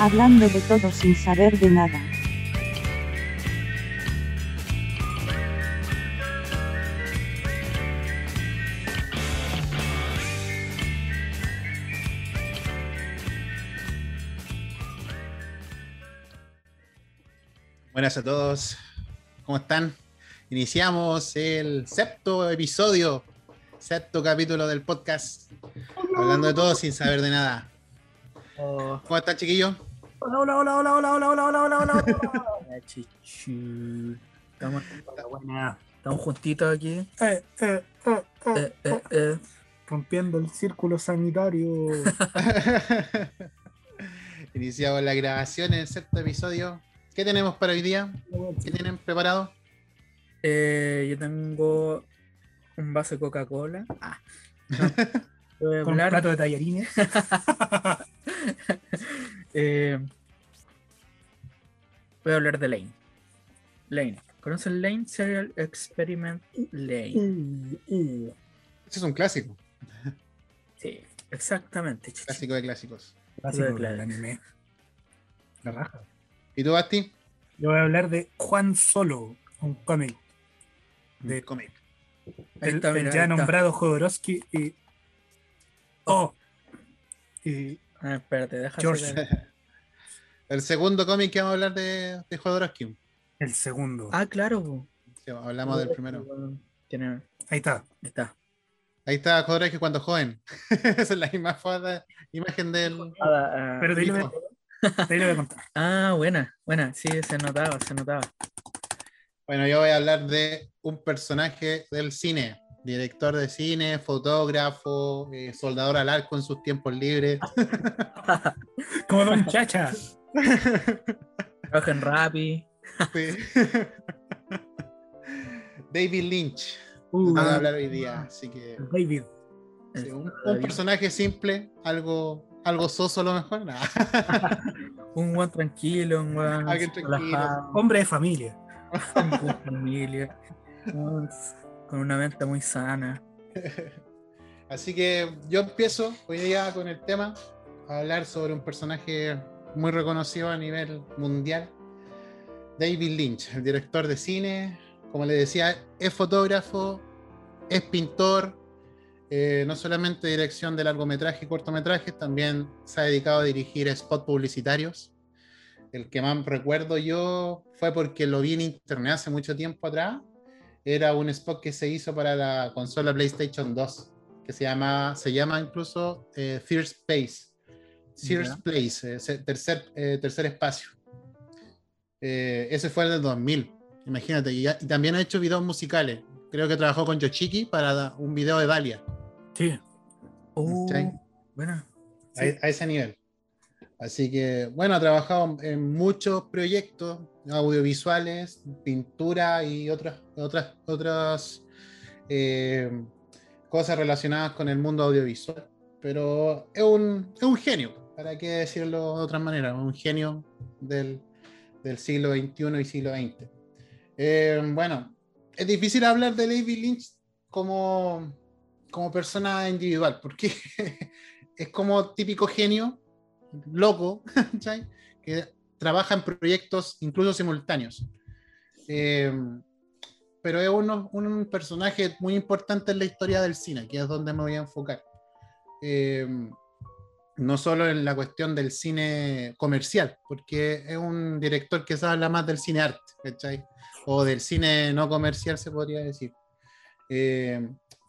Hablando de todo sin saber de nada. Buenas a todos, ¿cómo están? Iniciamos el sexto episodio, sexto capítulo del podcast, hablando de todo sin saber de nada. Oh. ¿Cómo están, chiquillos? Hola, hola, hola, hola, hola, hola, hola, hola, hola, hola, hola. Chichu. Estamos, buena. Estamos juntitos aquí. Eh, eh, eh, eh, Eh, eh, eh. rompiendo el círculo sanitario. Iniciamos la grabación en el sexto episodio. ¿Qué tenemos para hoy día? ¿Qué tienen preparado? Eh, yo tengo un vaso de Coca-Cola. Ah. No. Con un plato de tallarines. Eh, voy a hablar de Lane. Lane. ¿Conocen Lane? Serial Experiment Lane. Uh, uh. Ese es un clásico, Sí, exactamente. chichi. clásico de clásicos. Clásico Claro. del anime. La raja. ¿Y tú, Basti? Yo voy a hablar de Juan Solo, un cómic. De- cómic. El, está, el ya nombrado Jodorowsky y. Oh. Y Ah, espérate, déjame George. El segundo cómic que vamos a hablar de, de Jodorowsky. el segundo. Ah, claro. Sí, hablamos del primero. Tiene- Ahí está. ahí está. Ahí está Jodorowsky cuando joven. Esa es la misma imagen del... Ah, Pero de ahí lo voy a contar. Ah, buena, buena. Sí, se notaba, se notaba. Bueno, yo voy a hablar de un personaje del cine, director de cine, fotógrafo, eh, soldador al arco en sus tiempos libres. Como Don Chacha. Trabaja en Rappi. Sí. David Lynch, Uh, a hablar hoy día, así que David. sí, un, un personaje simple, algo, algo soso a lo mejor. Nah. Un buen tranquilo, un Hombre de familia. un buen familia, con una mente muy sana. Así que yo empiezo hoy día con el tema, a hablar sobre un personaje muy reconocido a nivel mundial, David Lynch, el director de cine, como le decía, es fotógrafo, es pintor, eh, no solamente dirección de largometraje y cortometrajes, también se ha dedicado a dirigir spots publicitarios. El que más recuerdo yo fue porque lo vi en internet hace mucho tiempo atrás. Era un spot que se hizo para la consola PlayStation 2 que se llama, se llama incluso eh, First Space. First Ya. Place, eh, tercer, eh, tercer espacio. Eh, ese fue el del 2000, imagínate. Y, y también ha hecho videos musicales. Creo que trabajó con Yoshiki para un video de Dalia, Sí. Uh, Sí. buena. a, a ese nivel. Así que, bueno, ha trabajado en muchos proyectos audiovisuales, pintura y otras, otras, otras eh, cosas relacionadas con el mundo audiovisual. Pero es un, es un genio, para qué decirlo de otra manera, un genio del, del siglo XXI y siglo XX. Eh, bueno, es difícil hablar de David Lynch como, como persona individual, porque es como típico genio, loco, que trabaja en proyectos incluso simultáneos. Eh, pero es uno- un personaje muy importante en la historia del cine, que es donde me voy a enfocar. Eh, no solo en la cuestión del cine comercial, porque es un director que se habla más del cine arte, ¿cachai? O del cine no comercial, se podría decir. Eh,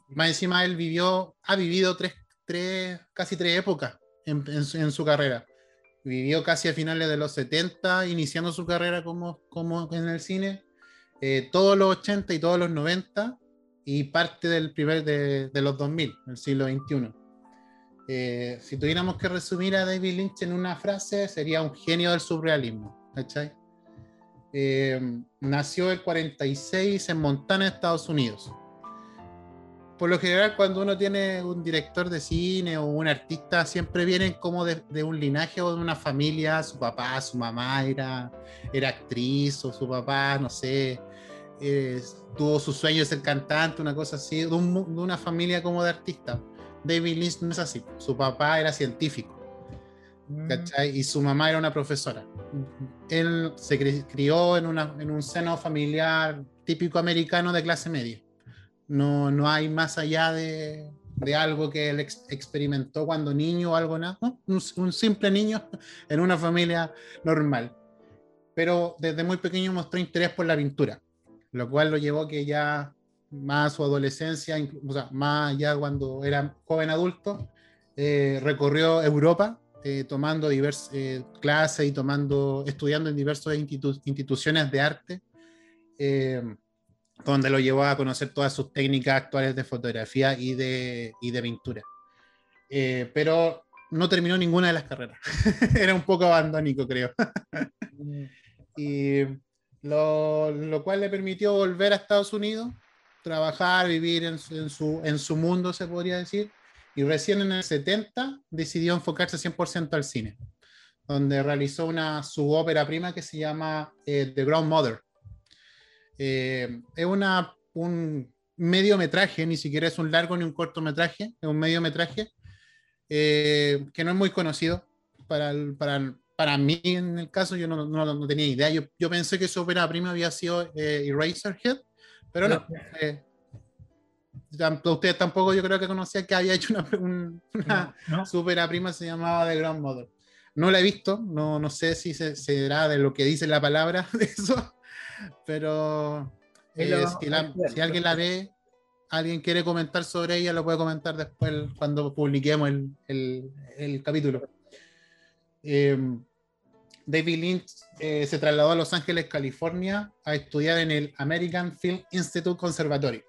más encima, él vivió, ha vivido tres, tres, casi tres épocas en, en su, en su carrera. Vivió casi a finales de los 70, iniciando su carrera como, como en el cine, eh, todos los 80 y todos los 90, y parte del primer de, de los 2000, el siglo XXI. Eh, si tuviéramos que resumir a David Lynch en una frase, sería un genio del surrealismo. ¿cachai? Eh, nació el 46 en Montana, Estados Unidos. Por lo general, cuando uno tiene un director de cine o un artista, siempre vienen como de, de un linaje o de una familia. Su papá, su mamá era, era actriz, o su papá, no sé, eh, tuvo su sueño de ser cantante, una cosa así, de, un de una familia como de artistas. David Lynch no es así. Su papá era científico. Mm. ¿cachai? Y su mamá era una profesora. Él se cri- crió en, una, en un seno familiar típico americano de clase media. No, no hay más allá de, de algo que él ex- experimentó cuando niño o algo nada. ¿no? Un, un simple niño en una familia normal. Pero desde muy pequeño mostró interés por la pintura, lo cual lo llevó que ya más su adolescencia, o sea, más ya cuando era joven adulto, eh, recorrió Europa eh, tomando diversas clases y tomando, estudiando en diversas institu- instituciones de arte, eh, donde lo llevó a conocer todas sus técnicas actuales de fotografía y de, y de pintura. Eh, pero no terminó ninguna de las carreras. Era un poco abandónico, creo. y lo, lo cual le permitió volver a Estados Unidos, trabajar, vivir en en su, en su mundo, se podría decir, y recién en el 70 decidió enfocarse 100% al cine, donde realizó una su ópera prima que se llama eh, The Ground Mother. Eh, es una, un mediometraje, ni siquiera es un largo ni un cortometraje, es un mediometraje eh, que no es muy conocido para, para, para mí en el caso, yo no, no- no tenía idea, yo, yo pensé que su ópera prima había sido eh, Eraserhead, pero no. eh, tam- ustedes tampoco yo creo que conocían que había hecho una, un- una ¿no? su ópera prima se llamaba The Grandmother. No la he visto, no, no sé si se, será de lo que dice la palabra de eso, pero eh, si, la- alguien la ve, alguien quiere comentar sobre ella, lo puede comentar después cuando publiquemos el, el- el capítulo. Eh, David Lynch eh, se trasladó a Los Ángeles, California, a estudiar en el American Film Institute Conservatory.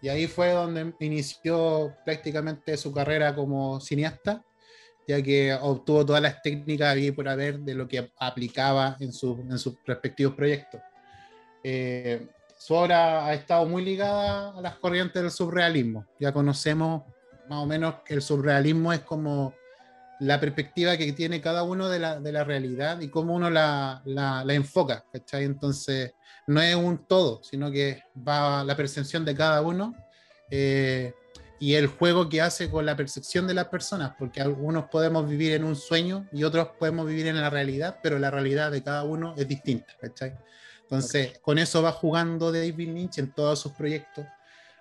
Y ahí fue donde inició prácticamente su carrera como cineasta, ya que obtuvo todas las técnicas y por haber de lo que aplicaba en, su- en sus respectivos proyectos. Eh, su obra ha estado muy ligada a las corrientes del surrealismo. Ya conocemos más o menos que el surrealismo es como la perspectiva que tiene cada uno de la, de la realidad y cómo uno la, la- la enfoca, ¿cachai? Entonces, no es un todo, sino que va la percepción de cada uno eh, y el juego que hace con la percepción de las personas, porque algunos podemos vivir en un sueño y otros podemos vivir en la realidad, pero la realidad de cada uno es distinta, ¿cachai? Entonces, con eso va jugando David Lynch en todos sus proyectos.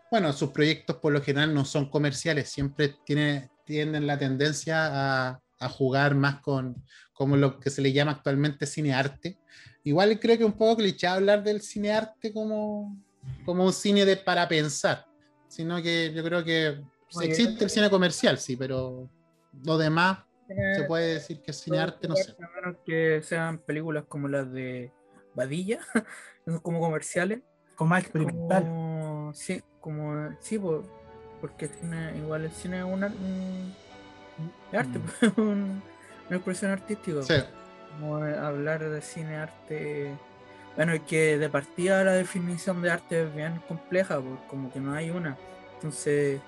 Bueno, sus proyectos por lo general no son comerciales, siempre tiene, tienen la tendencia a, a jugar más con como lo que se le llama actualmente cinearte. Igual creo que un poco cliché hablar del cinearte como, como un cine de para pensar, sino que yo creo que Oye, existe el cine comercial, sí, pero lo demás se Eh, puede decir que es cinearte, no sé. A menos que sean películas como las de Badilla, como comerciales. Como más experimental. Como, sí, como, sí, po, porque el cine, igual el cine es un, es arte, Mm. pues, un- una expresión artística. Sí, Como eh, hablar de cine, arte. Bueno, que de partida la definición de arte es bien compleja, pues, como que no hay una. Entonces,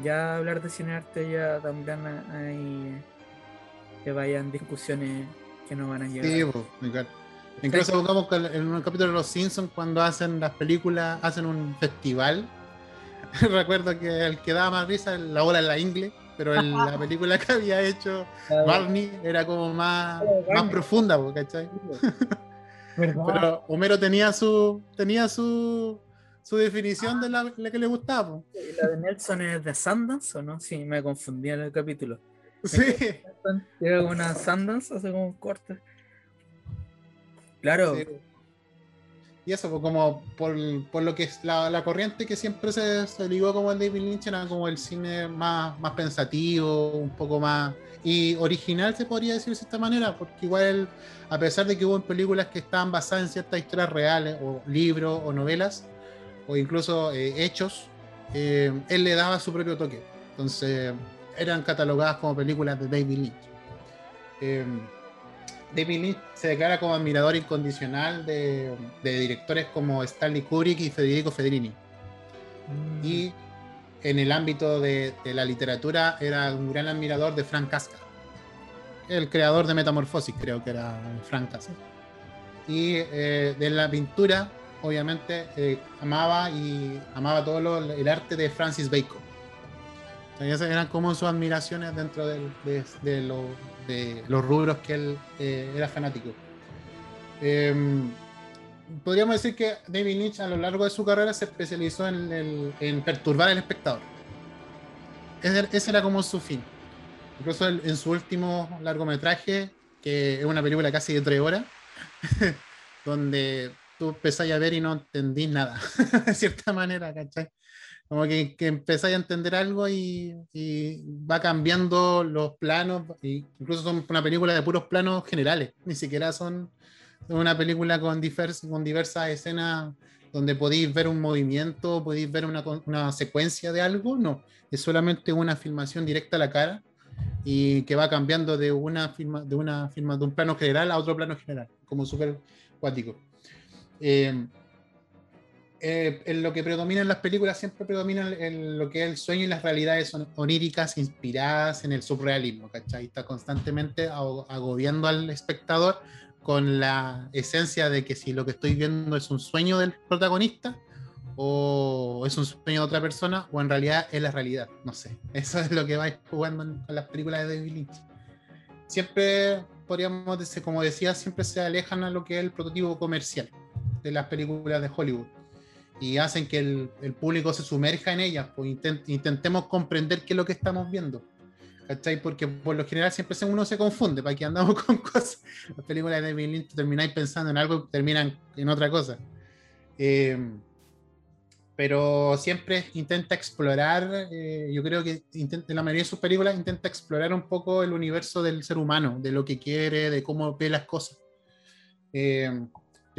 ya hablar de cine arte ya también hay que vayan discusiones que no van a llegar. sí, igual. Incluso pongamos que en un capítulo de Los Simpsons, cuando hacen las películas, hacen un festival. Recuerdo que el que daba más risa, la ola en la ingle, pero en la película que había hecho Barney era como más, Oh, más profunda, ¿cachai? Pero Homero tenía su tenía su, su definición de la, la que le gustaba. ¿Y la de Nelson es de Sundance o no? Sí, me confundí en el capítulo. Sí, Era como una Sundance, hace como un corte. Claro, Sí. Y eso, pues, como por, por lo que es la, la corriente que siempre se, se ligó como el David Lynch, era como el cine más, más pensativo, un poco más. y original, se podría decir de esta manera, porque igual, a pesar de que hubo películas que estaban basadas en ciertas historias reales, o libros, o novelas, o incluso eh, hechos, eh, él le daba su propio toque. Entonces, eran catalogadas como películas de David Lynch. Eh, David Lynch se declara como admirador incondicional de, de directores como Stanley Kubrick y Federico Fedrini. Mm. Y en el ámbito de, de la literatura era un gran admirador de Frank Casca, el creador de Metamorfosis, creo que era Frank Casca. Y eh, de la pintura, obviamente, eh, amaba y amaba todo lo- el arte de Francis Bacon. Entonces, esas eran como sus admiraciones dentro del- de, de lo- de los rubros que él eh, era fanático. Em, podríamos decir que David Lynch a lo largo de su carrera se especializó en, el- en perturbar al espectador. Ese, ese era como su fin. Incluso el- en su último largometraje, que es una película casi de tres horas, donde tú empezáis a ver y no entendís nada, de cierta manera, ¿cachai? Como que, que empezáis a entender algo y, y va cambiando los planos, y incluso son una película de puros planos generales, ni siquiera son una película con, divers- con diversas escenas donde podéis ver un movimiento, podéis ver una, una secuencia de algo, no, es solamente una filmación directa a la cara y que va cambiando de una de una de un plano general a otro plano general, como súper cuático. Eh, eh, en lo que predomina en las películas siempre predomina el- lo que es el sueño y las realidades son- oníricas inspiradas en el surrealismo, ¿cachai? Está constantemente ago- agobiando al espectador con la esencia de que si lo que estoy viendo es un sueño del protagonista o es un sueño de otra persona o en realidad es la realidad, no sé. Eso es lo que vais jugando en- con las películas de David Lynch. Siempre podríamos como decía, siempre se alejan a lo que es el prototipo comercial de las películas de Hollywood y hacen que el, el público se sumerja en ellas, pues intent- intentemos comprender qué es lo que estamos viendo. ¿Cachai? Porque por lo general siempre uno se confunde, para que andamos con cosas. Las películas de David Lynch termináis pensando en algo y terminan en otra cosa. Eh, pero siempre intenta explorar, eh, yo creo que intenta- en la mayoría de sus películas intenta explorar un poco el universo del ser humano, de lo que quiere, de cómo ve las cosas. Eh,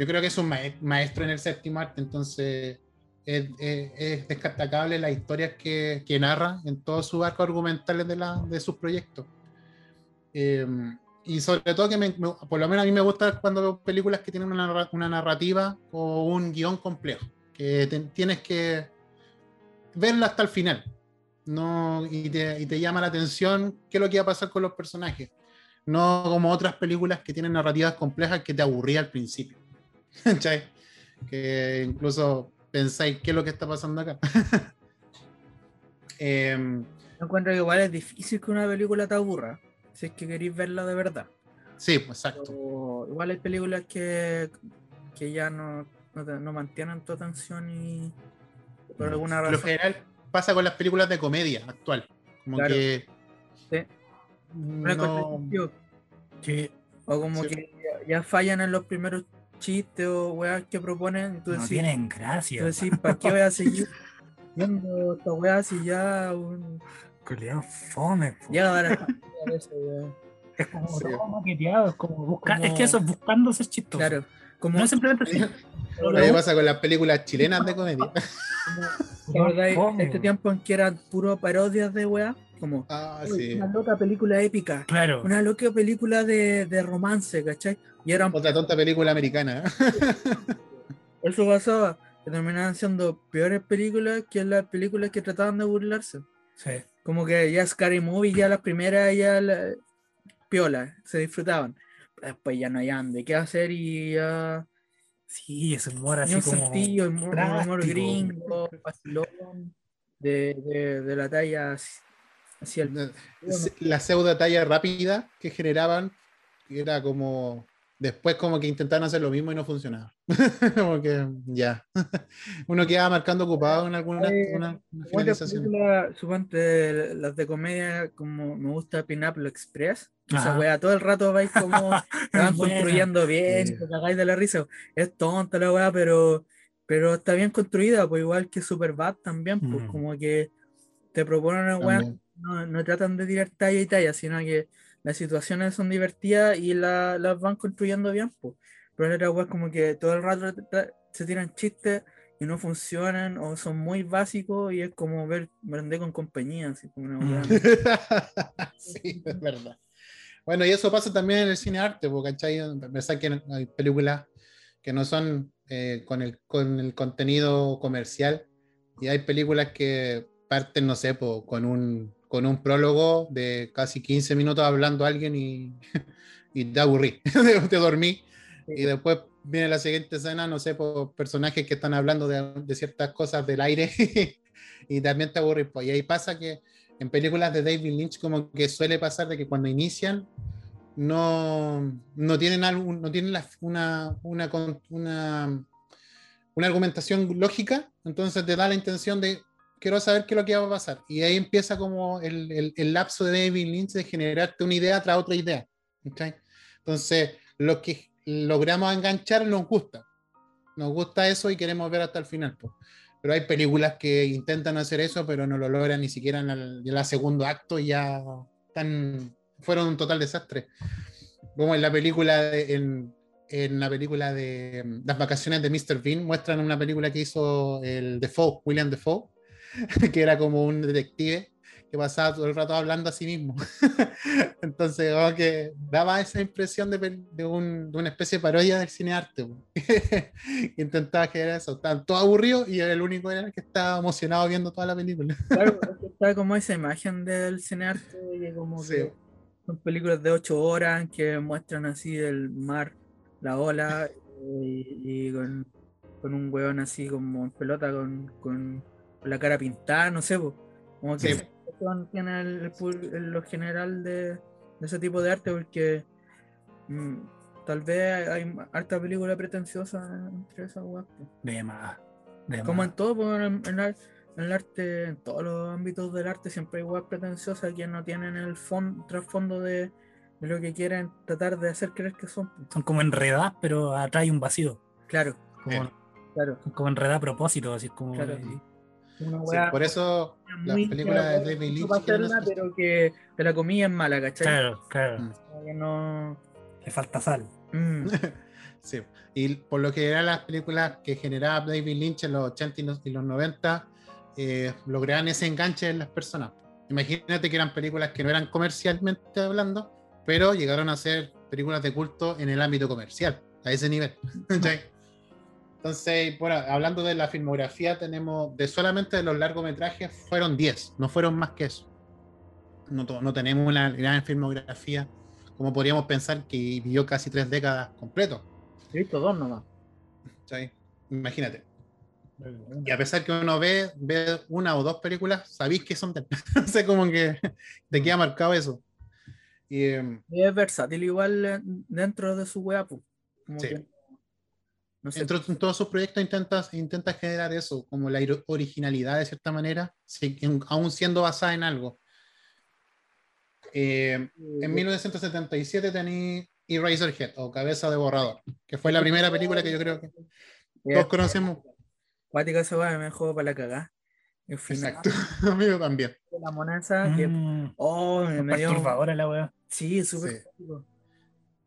yo creo que es un mae- maestro en el séptimo arte, entonces es, es- es destacable las historias que, narra en todo su arco argumental de, sus proyectos. Eh, y sobre todo que por lo menos a mí me gusta cuando películas que tienen una, narra- una narrativa o un guion complejo, que tienes que verla hasta el final. No, y, te, y te llama la atención qué es lo que va a pasar con los personajes. No como otras películas que tienen narrativas complejas que te aburría al principio. ¿Cachai? Que incluso pensáis qué es lo que está pasando acá. Em, Yo encuentro que igual es difícil que una película te aburra, si es que queréis verla de verdad. sí, pues exacto. Pero igual hay películas que, que ya no, no, te- no mantienen tu atención y por alguna Por lo razón. general pasa con las películas de comedia actual. Como Claro. que. Sí. No. Que O como Sí. que ya fallan en los primeros chistes o weas que proponen. y tú no decís, tienen tú gracia. decís, ¿para qué voy a seguir viendo esta wea si ya un... Culeado fome. po. llega a dar a a eso, wea? Es como Sí. todo maqueteado, es como buscar. Como- Es que eso es buscando ser chistoso. Claro, como, No simplemente así. Lo que pasa con las películas chilenas de comedia. ¿te acordáis este tiempo en que eran puro parodias de wea? Como Ah, "Uy, sí. una loca película épica, Claro. una loca película de, de romance, ¿cachai? Y eran Otra tonta película americana. Eso pasaba, que terminaban siendo peores películas que las películas que trataban de burlarse. Sí. Como que ya Scary Movie, ya las primeras, ya la, piola, se disfrutaban. Pero después ya no hayan de qué hacer y ya. Sí, ese humor así un como. sentido, humor, humor gringo, vacilón, de, de, de la talla hacia- el. La pseudo talla rápida que generaban, que era como. Después, como que intentaron hacer lo mismo y no funcionaba. como que ya. Uno quedaba marcando ocupado en alguna Eh, una- una finalización. películas, suponte las de comedia, como me gusta Pineapple Express. Esa wea todo el rato vais como van construyendo bien, Sí. te cagáis de la risa. Es tonta la weá, pero, pero está bien construida, pues igual que Superbad también, pues Mm. como que te proponen una weá, También. No, no tratan de tirar talla y talla, sino que las situaciones son divertidas y la- las van construyendo bien, pues. Pero la weá es como que todo el rato se tiran chistes y no funcionan o son muy básicos y es como ver Brandé con compañía, así como una. Mm. sí, es verdad. Bueno, y eso pasa también en el cine arte, porque que hay películas que no son eh, con, el, con el contenido comercial y hay películas que parten, no sé, po, con, un, con un prólogo de casi 15 minutos hablando a alguien y, y te aburrí, te dormí y después viene la siguiente escena, no sé, por personajes que están hablando de, de ciertas cosas del aire y también te aburres. Pues. Y ahí pasa que en películas de David Lynch como que suele pasar de que cuando inician no, no tienen, algo, no tienen la- una, una, una, una argumentación lógica, entonces te da la intención de quiero saber qué es lo que va a pasar. Y ahí empieza como el, el- el lapso de David Lynch de generarte una idea tras otra idea. ¿cachai? Entonces, lo que logramos enganchar nos gusta. Nos gusta eso y queremos ver hasta el final. po. Pero hay películas que intentan hacer eso, pero no lo logran ni siquiera en el, en el segundo acto y ya están, fueron un total desastre. Como en la película de, en, en la película de mm, Las vacaciones de Mr. Bean, muestran una película que hizo el Defoe, William Defoe, que era como un detective que pasaba todo el rato hablando a sí mismo. Entonces, como que daba esa impresión de, de, un- de una especie de parodia del cinearte. po. Intentaba generar eso. Estaban todos aburridos y el único era el que estaba emocionado viendo toda la película. Claro, está como esa imagen del cinearte que como Sí. que son películas de ocho horas que muestran así el mar, la ola y, y con, con un weón así como en pelota con, con la cara pintada, no sé, po. como que Sí. tiene el, lo general de, de ese tipo de arte porque mm, tal vez hay, hay harta película pretenciosa entre esas weas. De más. De Como más. en todo, en, en el, en el arte, en todos los ámbitos del arte, siempre hay weas pretenciosas que no tienen el fondo, trasfondo de, de lo que quieren tratar de hacer creer que son. Son como enredadas, pero atrás hay un vacío. Claro, Como, Bien. claro. son como enredadas a propósito, así como. Claro. eh, Una Sí, por eso las películas de David no Lynch hacerla, hacer- pero que, que la comida es mala, ¿cachai? claro, claro. Mm. Que no. Le falta sal. Mm, Sí. Y por lo que eran las películas que generaba David Lynch en los 80 y los, y los 90, eh, lograban ese enganche en las personas. Imagínate que eran películas que no eran comercialmente hablando, pero llegaron a ser películas de culto en el ámbito comercial, a ese nivel. ¿cachai? Entonces, bueno, hablando de la filmografía, tenemos de solamente de los largometrajes, fueron 10, no fueron más que eso. No, tenemos una gran filmografía, como podríamos pensar que vivió casi tres décadas completo. he visto dos nomás. ¿cachai? Imagínate. Y a pesar que uno ve, ve una o dos películas, sabéis que son de No sé, como que te queda marcado eso. Y, eh, Y es versátil igual eh, dentro de su wea, pues. Como Sí. que, no sé, dentro de todos sus proyectos intentas, intentas generar eso, como la originalidad de cierta manera, sí, en- aún siendo basada en algo. Eh, en 1977 tení Eraserhead o Cabeza de Borrador, que fue la primera película que yo creo que todos conocemos. Cuática esa wea me juego para la cagada. Exacto, amigo también. la monesa que Mm, oh, me, me dio perturbadora la weá. sí, súper Sí.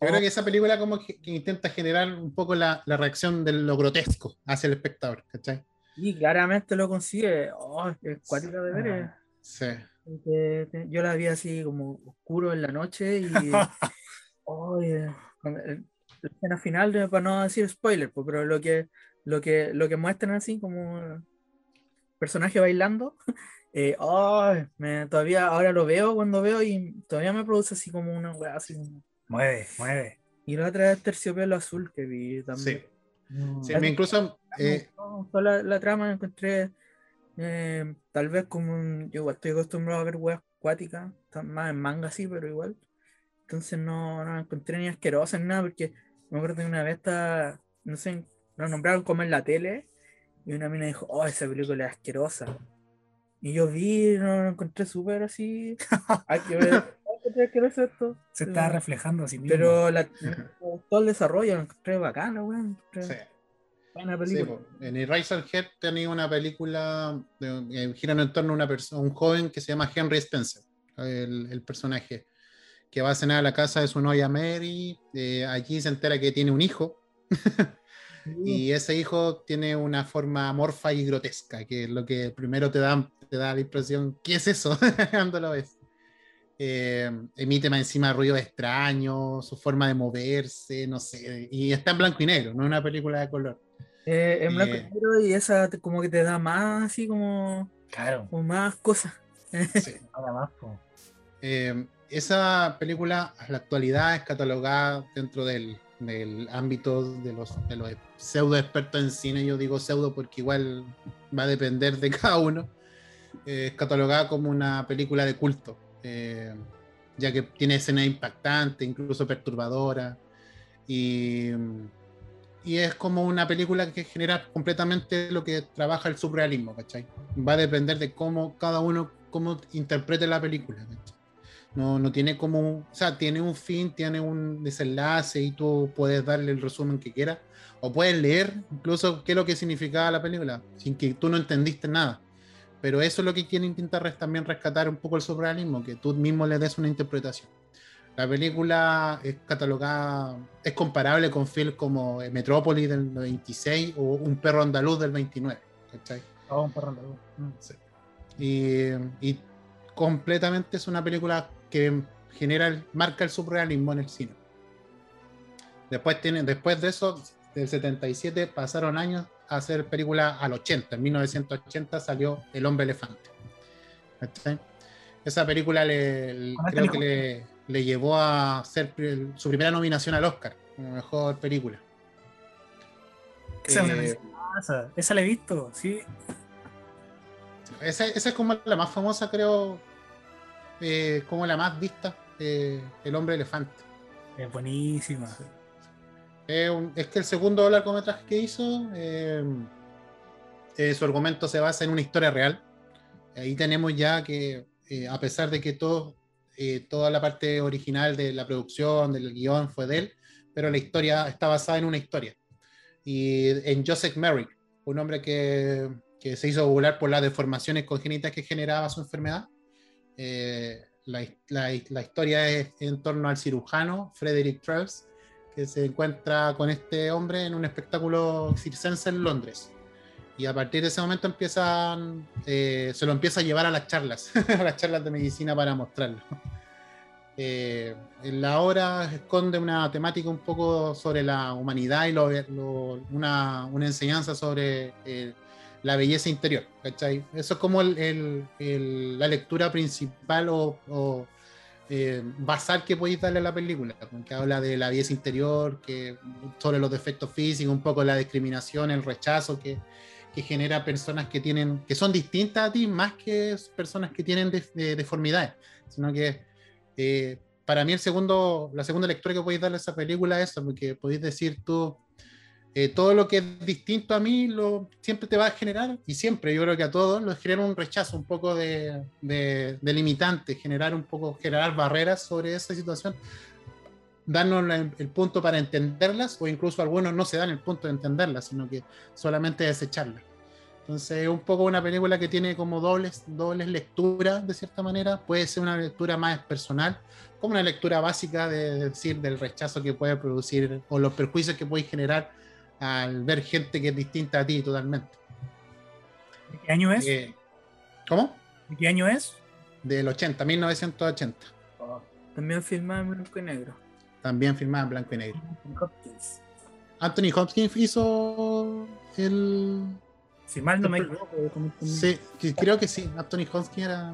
Yo creo que esa película como que, que intenta generar un poco la, la reacción de lo grotesco hacia el espectador, ¿cachai? y claramente lo consigue. Oh, es cuática de ver. eh. Sí. Yo la vi así como oscuro en la noche y oh, eh, cuando- el- la escena final, para no decir spoiler, pues, pero lo que, lo que, lo que muestran así como personaje bailando, eh, oh, me, todavía ahora lo veo cuando veo y todavía me produce así como una weá así. como- Mueve, mueve. Y la otra es Terciopelo Azul que vi Sí. también. Mm. Sí, me incluso eh, Me gustó la, la trama, la encontré eh, tal vez como un- yo igual estoy acostumbrado a ver weas acuáticas, más en manga sí, pero igual. Entonces no, no la encontré ni asquerosa ni nada, porque me acuerdo que una vez estaba, no sé, lo nombraron como en la tele, y una mina dijo, oh, esa película es asquerosa. Y yo vi, no lo encontré súper así. Hay que ver, "Oh, encontré asqueroso esto. Se Pero- está reflejando así mismo. Pero la, todo el desarrollo lo encontré bacano, weón. sí, Buena sí, película. po. en Eraserhead tenía una película que gira en torno a una persona, un joven que se llama Henry Spencer, el, el personaje, que va a cenar a la casa de su novia Mary, eh, allí se entera que tiene un hijo, y ese hijo tiene una forma amorfa y grotesca, que es lo que primero te da, te da la impresión, ¿qué es eso? cuando lo ves. Eh, emite más encima ruidos extraños, su forma de moverse, no sé, y está en blanco y negro, no es una película de color. Eh, en blanco y Eh. negro y esa te- como que te da más así como, Claro. como más cosas. Sí. Más. Eh, esa película a la actualidad es catalogada dentro del, del ámbito de los, de los pseudo expertos en cine. Yo digo pseudo porque igual va a depender de cada uno. Eh, es catalogada como una película de culto. Eh, ya que tiene escenas impactantes, incluso perturbadoras. Y, y es como una película que genera completamente lo que trabaja el surrealismo, ¿cachai? Va a depender de cómo cada uno cómo interprete la película. ¿cachai? No, no tiene como, o sea, tiene un fin, tiene un desenlace y tú puedes darle el resumen que quieras. O puedes leer incluso qué es lo que significaba la película, sin que tú no entendiste nada. Pero eso es lo que quiere intentar res- también rescatar un poco el surrealismo, que tú mismo le des una interpretación. La película es catalogada, es comparable con films como eh, Metrópolis del 26 o Un perro andaluz del 29. ¿cachai? Oh, un perro andaluz. Mm. Y, y completamente es una película que genera, el- marca el surrealismo en el cine. Después, tiene, después de eso, del 77, pasaron años a hacer películas al 80. En 1980 salió El hombre elefante. Esa película le, Con creo que le, le llevó a hacer pri- su primera nominación al Oscar como mejor película. Esa Eh. Esa la he visto, sí. Esa, esa es como la más famosa, creo, eh, como la más vista, eh, El hombre elefante. Es buenísima. Eh, es que el segundo largometraje que hizo, eh, eh, su argumento se basa en una historia real. Ahí tenemos ya que, eh, a pesar de que todo, eh, toda la parte original de la producción, del guion fue de él, pero la historia está basada en una historia. Y en Joseph Merrick, un hombre que, que se hizo popular por las deformaciones congénitas que generaba su enfermedad. Eh, la, la- la historia es en torno al cirujano Frederick Traves, que se encuentra con este hombre en un espectáculo circense en Londres. Y a partir de ese momento empiezan, eh, se lo empieza a llevar a las charlas, a las charlas de medicina para mostrarlo. Eh, en la obra esconde una temática un poco sobre la humanidad y lo- lo- una, una enseñanza sobre eh, la belleza interior. ¿cachai? Eso es como el- el- el- la lectura principal o, o, eh, basal que podéis darle a la película, que habla de la belleza interior, que, sobre los defectos físicos, un poco la discriminación, el rechazo que, que genera personas que tienen, que son distintas a ti, más que personas que tienen def- de- deformidades, sino que eh, para mí el segundo, la segunda lectura que podéis darle a esa película es eso, porque podéis decir tú, eh, todo lo que es distinto a mí lo, siempre te va a generar, y siempre yo creo que a todos, los genera un rechazo, un poco de, de, de limitante, generar un poco, generar barreras sobre esa situación, darnos el punto para entenderlas, o incluso algunos no se dan el punto de entenderlas, sino que solamente desecharlas. Entonces es un poco una película que tiene como dobles, dobles lecturas, de cierta manera. Puede ser una lectura más personal, como una lectura básica de decir del rechazo que puede producir o los perjuicios que puede generar al ver gente que es distinta a ti totalmente. ¿De qué año es? Eh, ¿Cómo? ¿De qué año es? Del 80, 1980. También filmada en blanco y negro. También filmada en blanco y negro. Anthony Hopkins. Anthony Hopkins hizo el. Si mal no me equivoco, Sí, creo que sí. Anthony Hopkins era.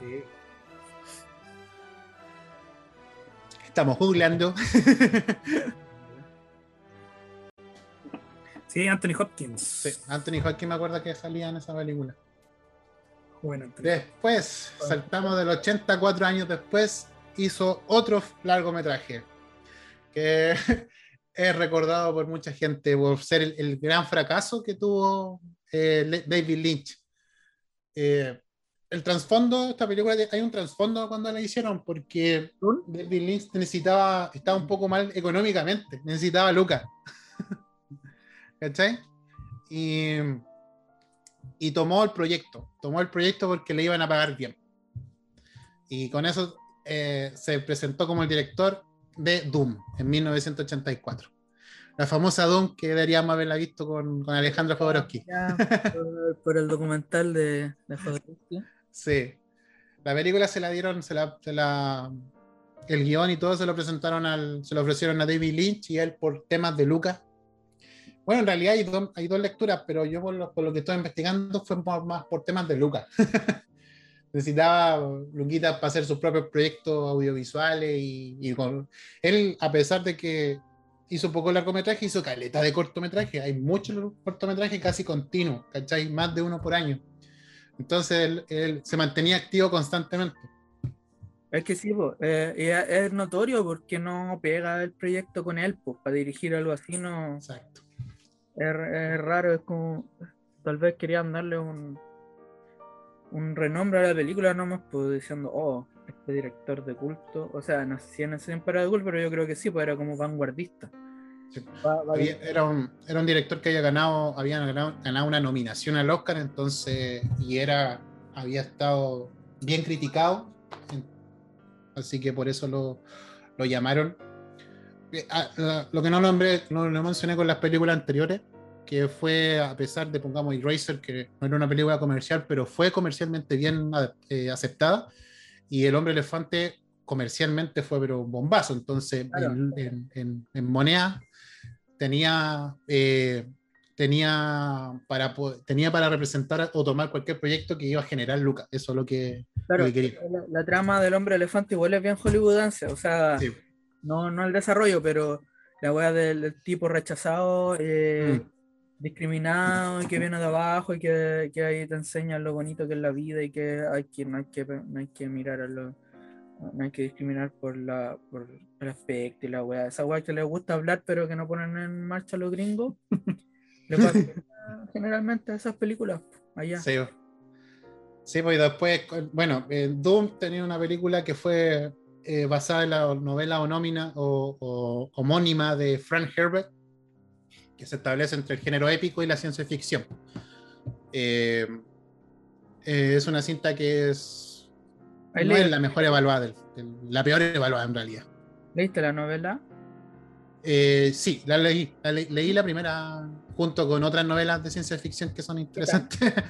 Sí. Estamos googleando. Sí, Anthony Hopkins. Sí, Anthony Hopkins me acuerdo que salía en esa película. Bueno, Anthony. Después, saltamos del 84 años después, hizo otro largometraje que es recordado por mucha gente por ser el, el gran fracaso que tuvo eh, David Lynch. Eh, el trasfondo de esta película, hay un trasfondo cuando la hicieron porque David Lynch necesitaba, estaba un poco mal económicamente, necesitaba lucas. ¿Cachai? Y, y tomó el proyecto, tomó el proyecto porque le iban a pagar bien. Y con eso eh, se presentó como el director de Doom en 1984. La famosa Doom que deberíamos haberla visto con, con Alejandro Jodorowsky. Ya, por, por el documental de, de Jodorowsky. Sí. La película se la dieron, se la, se la- el guion y todo se lo presentaron al, se lo ofrecieron a David Lynch y él por temas de Lucas. Bueno, en realidad hay dos, hay dos lecturas, pero yo por lo, por lo que estoy investigando fue por- más por temas de Lucas. Necesitaba Luquita para hacer sus propios proyectos audiovisuales y, y con, él, a pesar de que hizo poco largometraje, hizo caleta de cortometraje. Hay muchos cortometrajes casi continuos, ¿cachai? Más de uno por año. Entonces él, él se mantenía activo constantemente. Es que sí, po, eh, es notorio porque no pega el proyecto con él, pues para dirigir algo así no Exacto. Es, raro, es como tal vez querían darle un un renombre a la película nomás, pues diciendo, oh, este director de culto, o sea, no sé si en ese de culto, pero yo creo que sí, pues era como vanguardista. Era, un, era un director que había ganado, había ganado, ganado una nominación al Oscar, entonces, y era, había estado bien criticado, así que por eso lo, lo llamaron. Ah, lo que no nombré, no lo mencioné con las películas anteriores, que fue, a pesar de, pongamos, Eraser, que no era una película comercial, pero fue comercialmente bien eh, aceptada, y El Hombre Elefante comercialmente fue pero un bombazo, entonces Claro. en, en- en- en moneda tenía, eh, tenía, para, tenía para representar o tomar cualquier proyecto que iba a generar Lucas. Eso es lo que, Claro, lo que quería. la, la trama del hombre elefante igual es bien hollywoodense, o sea, Sí. No, no el desarrollo, pero la wea del, del tipo rechazado, eh, Mm. discriminado y que viene de abajo y que, que ahí te enseñan lo bonito que es la vida y que hay que no hay que no hay que mirar a lo no hay que discriminar por la por el aspecto y la wea esa wea que les gusta hablar pero que no ponen en marcha los gringos le pasa generalmente a esas películas allá Sí. Sí, pues después, bueno, eh, Doom tenía una película que fue eh, basada en la novela homónima, o, o- homónima de Frank Herbert, que se establece entre el género épico y la ciencia ficción. Eh, eh, es una cinta que es, no es la mejor evaluada, la peor evaluada en realidad. ¿Leíste la novela? Eh, sí, la leí. La le- leí la primera junto con otras novelas de ciencia ficción que son interesantes.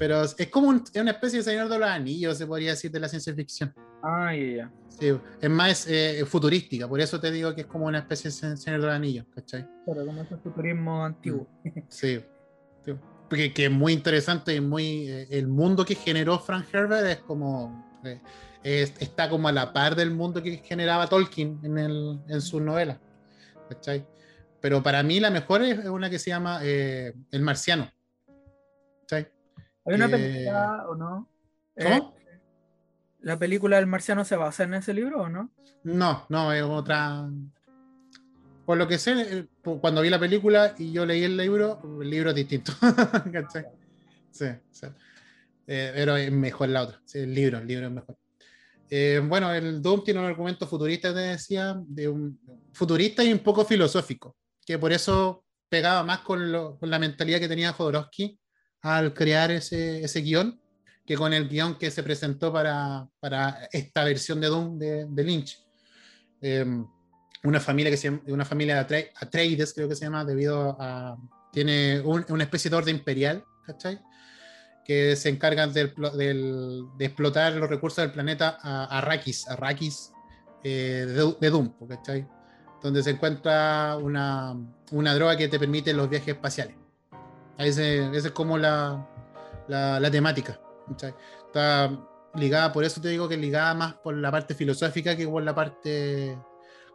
Pero es como un- es una especie de Señor de los Anillos, se podría decir, de la ciencia ficción. Ah, ya, ya. Sí, es más eh, futurística, por eso te digo que es como una especie de Señor de los Anillos, ¿cachai? Claro, como ese futurismo antiguo. Sí. sí. Porque que es muy interesante y muy. eh, el mundo que generó Frank Herbert es como. eh, es- está como a la par del mundo que generaba Tolkien en, el, en sus novelas. ¿cachai? Pero para mí la mejor es una que se llama eh, El Marciano. ¿cachai? ¿Hay una película o no? ¿Cómo? Eh, ¿La película del marciano se basa en ese libro o no? No, no, es otra. Por lo que sé, eh, cuando vi la película y yo leí el libro, el libro es distinto. ¿Cachai? Sí, sí. Eh, pero es mejor la otra. Sí, el libro, el libro es mejor. Eh, bueno, el Doom tiene un argumento futurista, te decía, de un, futurista y un poco filosófico, que por eso pegaba más con, lo- con la mentalidad que tenía Jodorowsky al crear ese, ese guion que con el guion que se presentó para, esta versión de Doom de, Lynch. Eh, una familia que se llama- una familia de Atre- Atreides, creo que se llama, debido a. Tiene un- una especie de orden imperial, ¿cachai? Que se encargan de explotar los recursos del planeta Arrakis, Arrakis eh, de, de Doom, ¿cachai? Donde se encuentra una droga que te permite los viajes espaciales. Esa es como la, la, la temática. ¿cachai? Está ligada, por eso te digo que ligada más por la parte filosófica que por la parte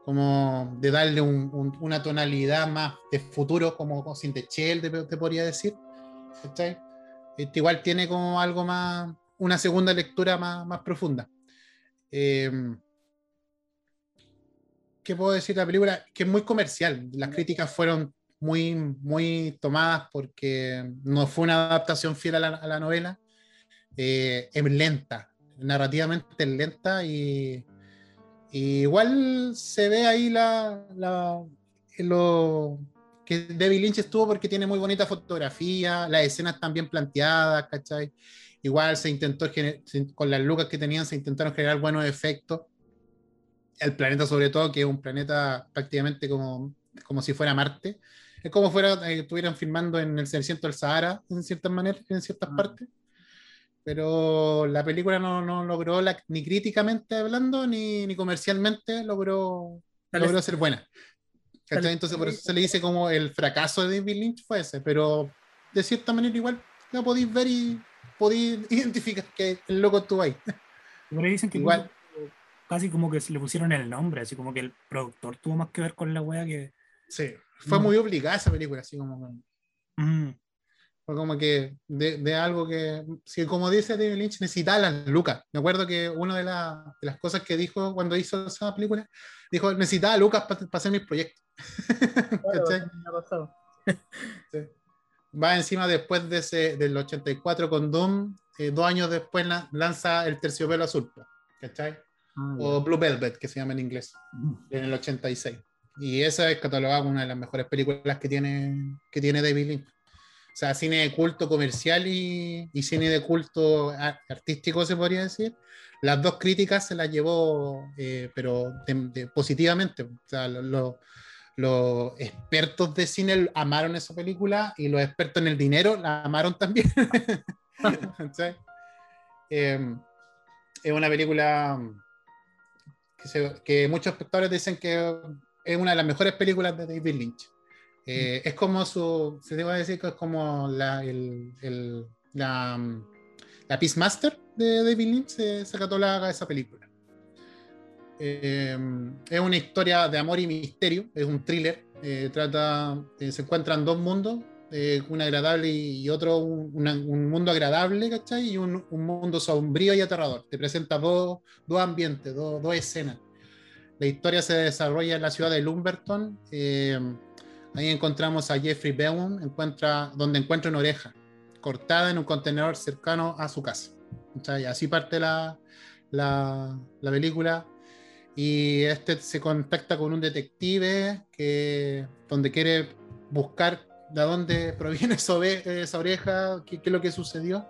como de darle un- un- una tonalidad más de futuro, como, como sin de Shell, te, te podría decir. ¿cachai? Este igual tiene como algo más, una segunda lectura más, más profunda. Eh, ¿Qué puedo decir de la película? Que es muy comercial. Las críticas fueron muy, muy tomadas porque no fue una adaptación fiel a la, a la novela. Eh, es lenta, narrativamente es lenta y, y igual se ve ahí la, la- lo que David Lynch estuvo porque tiene muy bonita fotografía, las escenas están bien planteadas, ¿cachai? Igual se intentó, con las lucas que tenían, se intentaron generar buenos efectos. El planeta, sobre todo, que es un planeta prácticamente como, como si fuera Marte. Es como fuera, eh, estuvieran filmando en el centro del Sahara, en ciertas maneras, en ciertas Ah. partes. Pero la película no, no logró, la- ni críticamente hablando, ni, ni comercialmente, logró, logró ser buena. Entonces, por eso se le dice como el fracaso de David Lynch fue ese, pero de cierta manera igual lo podéis ver y podéis identificar que el loco estuvo ahí. Pero dicen que Igual. casi como que se le pusieron el nombre, así como que el productor tuvo más que ver con la wea que. Sí, fue Mm. muy obligada esa película, así como. Mm. Fue como que de, de algo que, si como dice David Lynch, necesitaba las lucas. Me acuerdo que una de, la- de las cosas que dijo cuando hizo esa película, dijo, necesitaba lucas para hacer mis proyectos. Claro. Sí. Va encima después de ese, del 84 con Doom, eh, dos años después la- lanza El Terciopelo Azul, ¿cachai? Ah, O Blue Velvet, que se llama en inglés, en el 86. Y esa es catalogada como una de las mejores películas que tiene, que tiene David Lynch. O sea, cine de culto comercial y, y cine de culto artístico, se podría decir. Las dos críticas se las llevó, eh, pero de- de- positivamente. O sea, lo- lo- los expertos de cine amaron esa película y los expertos en el dinero la amaron también. Eh, es una película que, se- que muchos espectadores dicen que es una de las mejores películas de David Lynch. Eh, Es como su, se debe decir que es como la, el, el- la, la Peacemaster de David Lynch, se, se cataloga esa película. Eh, es una historia de amor y misterio, es un thriller. eh, trata, eh, se encuentran dos mundos, eh, un agradable y otro, un, una- un mundo agradable, ¿cachai? Y un, un mundo sombrío y aterrador. Te presenta dos, dos ambientes, dos, dos escenas. La historia se desarrolla en la ciudad de Lumberton. eh, ahí encontramos a Jeffrey Bowen, encuentra, donde encuentra una oreja cortada en un contenedor cercano a su casa. ¿cachai? Así parte la, la, la película. Y este se contacta con un detective que, donde quiere buscar de dónde proviene esa oreja, qué, qué es lo que sucedió.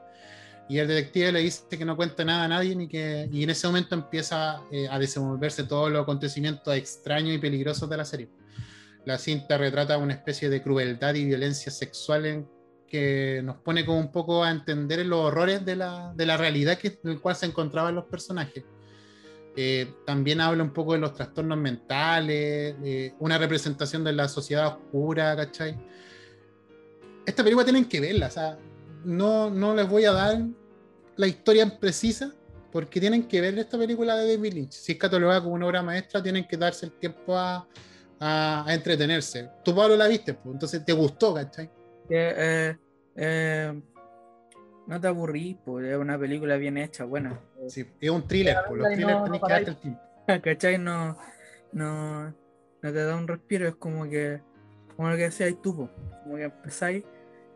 Y el detective le dice que no cuenta nada a nadie ni que, y en ese momento empieza eh, a desenvolverse todos los acontecimientos extraños y peligrosos de la serie. La cinta retrata una especie de crueldad y violencia sexual en que nos pone como un poco a entender los horrores de la, de la realidad que, en el cual se encontraban los personajes. Eh, también habla un poco de los trastornos mentales, de una representación de la sociedad oscura, ¿cachai? Esta película tienen que verla, o sea, no, no les voy a dar la historia precisa, porque tienen que ver esta película de David Lynch. Si es catalogada como una obra maestra, tienen que darse el tiempo a, a- a entretenerse. Tú, Pablo, la viste, pues, entonces te gustó, ¿cachai? Que, eh, eh, no te aburrís, pues es una película bien hecha, buena. Sí, es un thriller, pues, los thrillers no- tenés no que darte el tiempo. ¿Cachai? No, no, no te da un respiro, es como que, como lo que decías tú, po, como que empezáis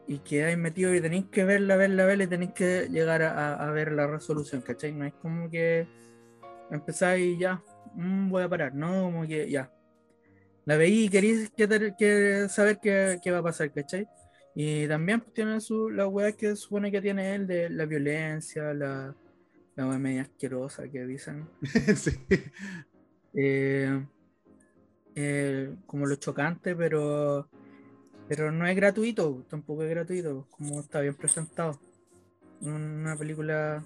y quedáis metidos y tenéis que verla, verla, verla y tenéis que llegar a, ver la resolución, ¿cachai? No es como que empezáis y ya, mm, voy a parar, no, como que ya. La veí y queréis que, que saber qué, qué va a pasar, ¿cachai? Y también pues, tiene su, la weá que supone que tiene él de la violencia, la, la weá media asquerosa que dicen. Sí. Eh, eh, como lo chocante, pero pero no es gratuito, tampoco es gratuito, como está bien presentado. Una película.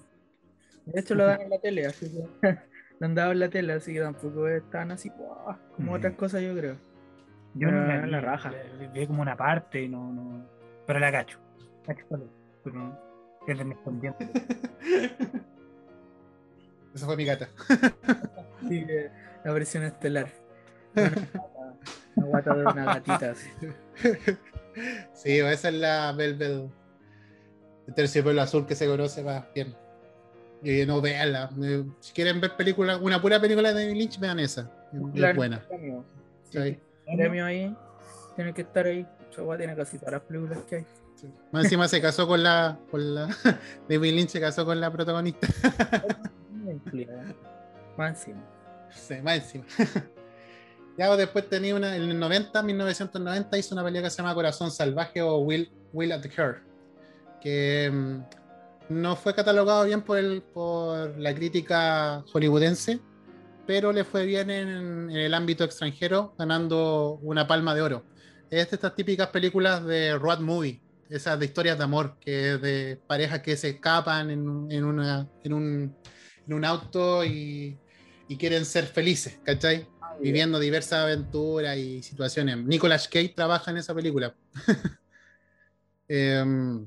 De hecho, lo dan en la tele, así que lo han dado en la tele, así que tampoco es tan así ¡guau! como Mm. otras cosas, yo creo. Yo no Ah, la, vi, la raja. vi como una parte, no, no, pero la cacho. Cacho es, pero es de mis pendientes. Esa fue mi gata. Sí, la versión estelar. guata de una gatita, así. Sí, esa es la Velvet. El terciopelo azul que se conoce más bien. Y no veanla. Eh, Si quieren ver película, una pura película de David Lynch, vean esa. Es Claro, buena. premio. Sí, Sí. premio ahí. Tiene que estar ahí. Chagua tiene casi todas las películas que hay. Sí. Más encima se casó con la, con la. David Lynch se casó con la protagonista. Más encima. Sí, más encima. Ya después tenía una. En el 90, 1990, hizo una película que se llama Corazón Salvaje o Will, Will at the Heart. Que mm, no fue catalogado bien por, el, por la crítica hollywoodense, pero le fue bien en, en el ámbito extranjero, ganando una palma de oro. Es de estas típicas películas de road movie, esas de historias de amor, que es de parejas que se escapan en, en una, en, un, en un auto y, y quieren ser felices, ¿cachai? Viviendo diversas aventuras y situaciones. Nicolas Cage trabaja en esa película. Em,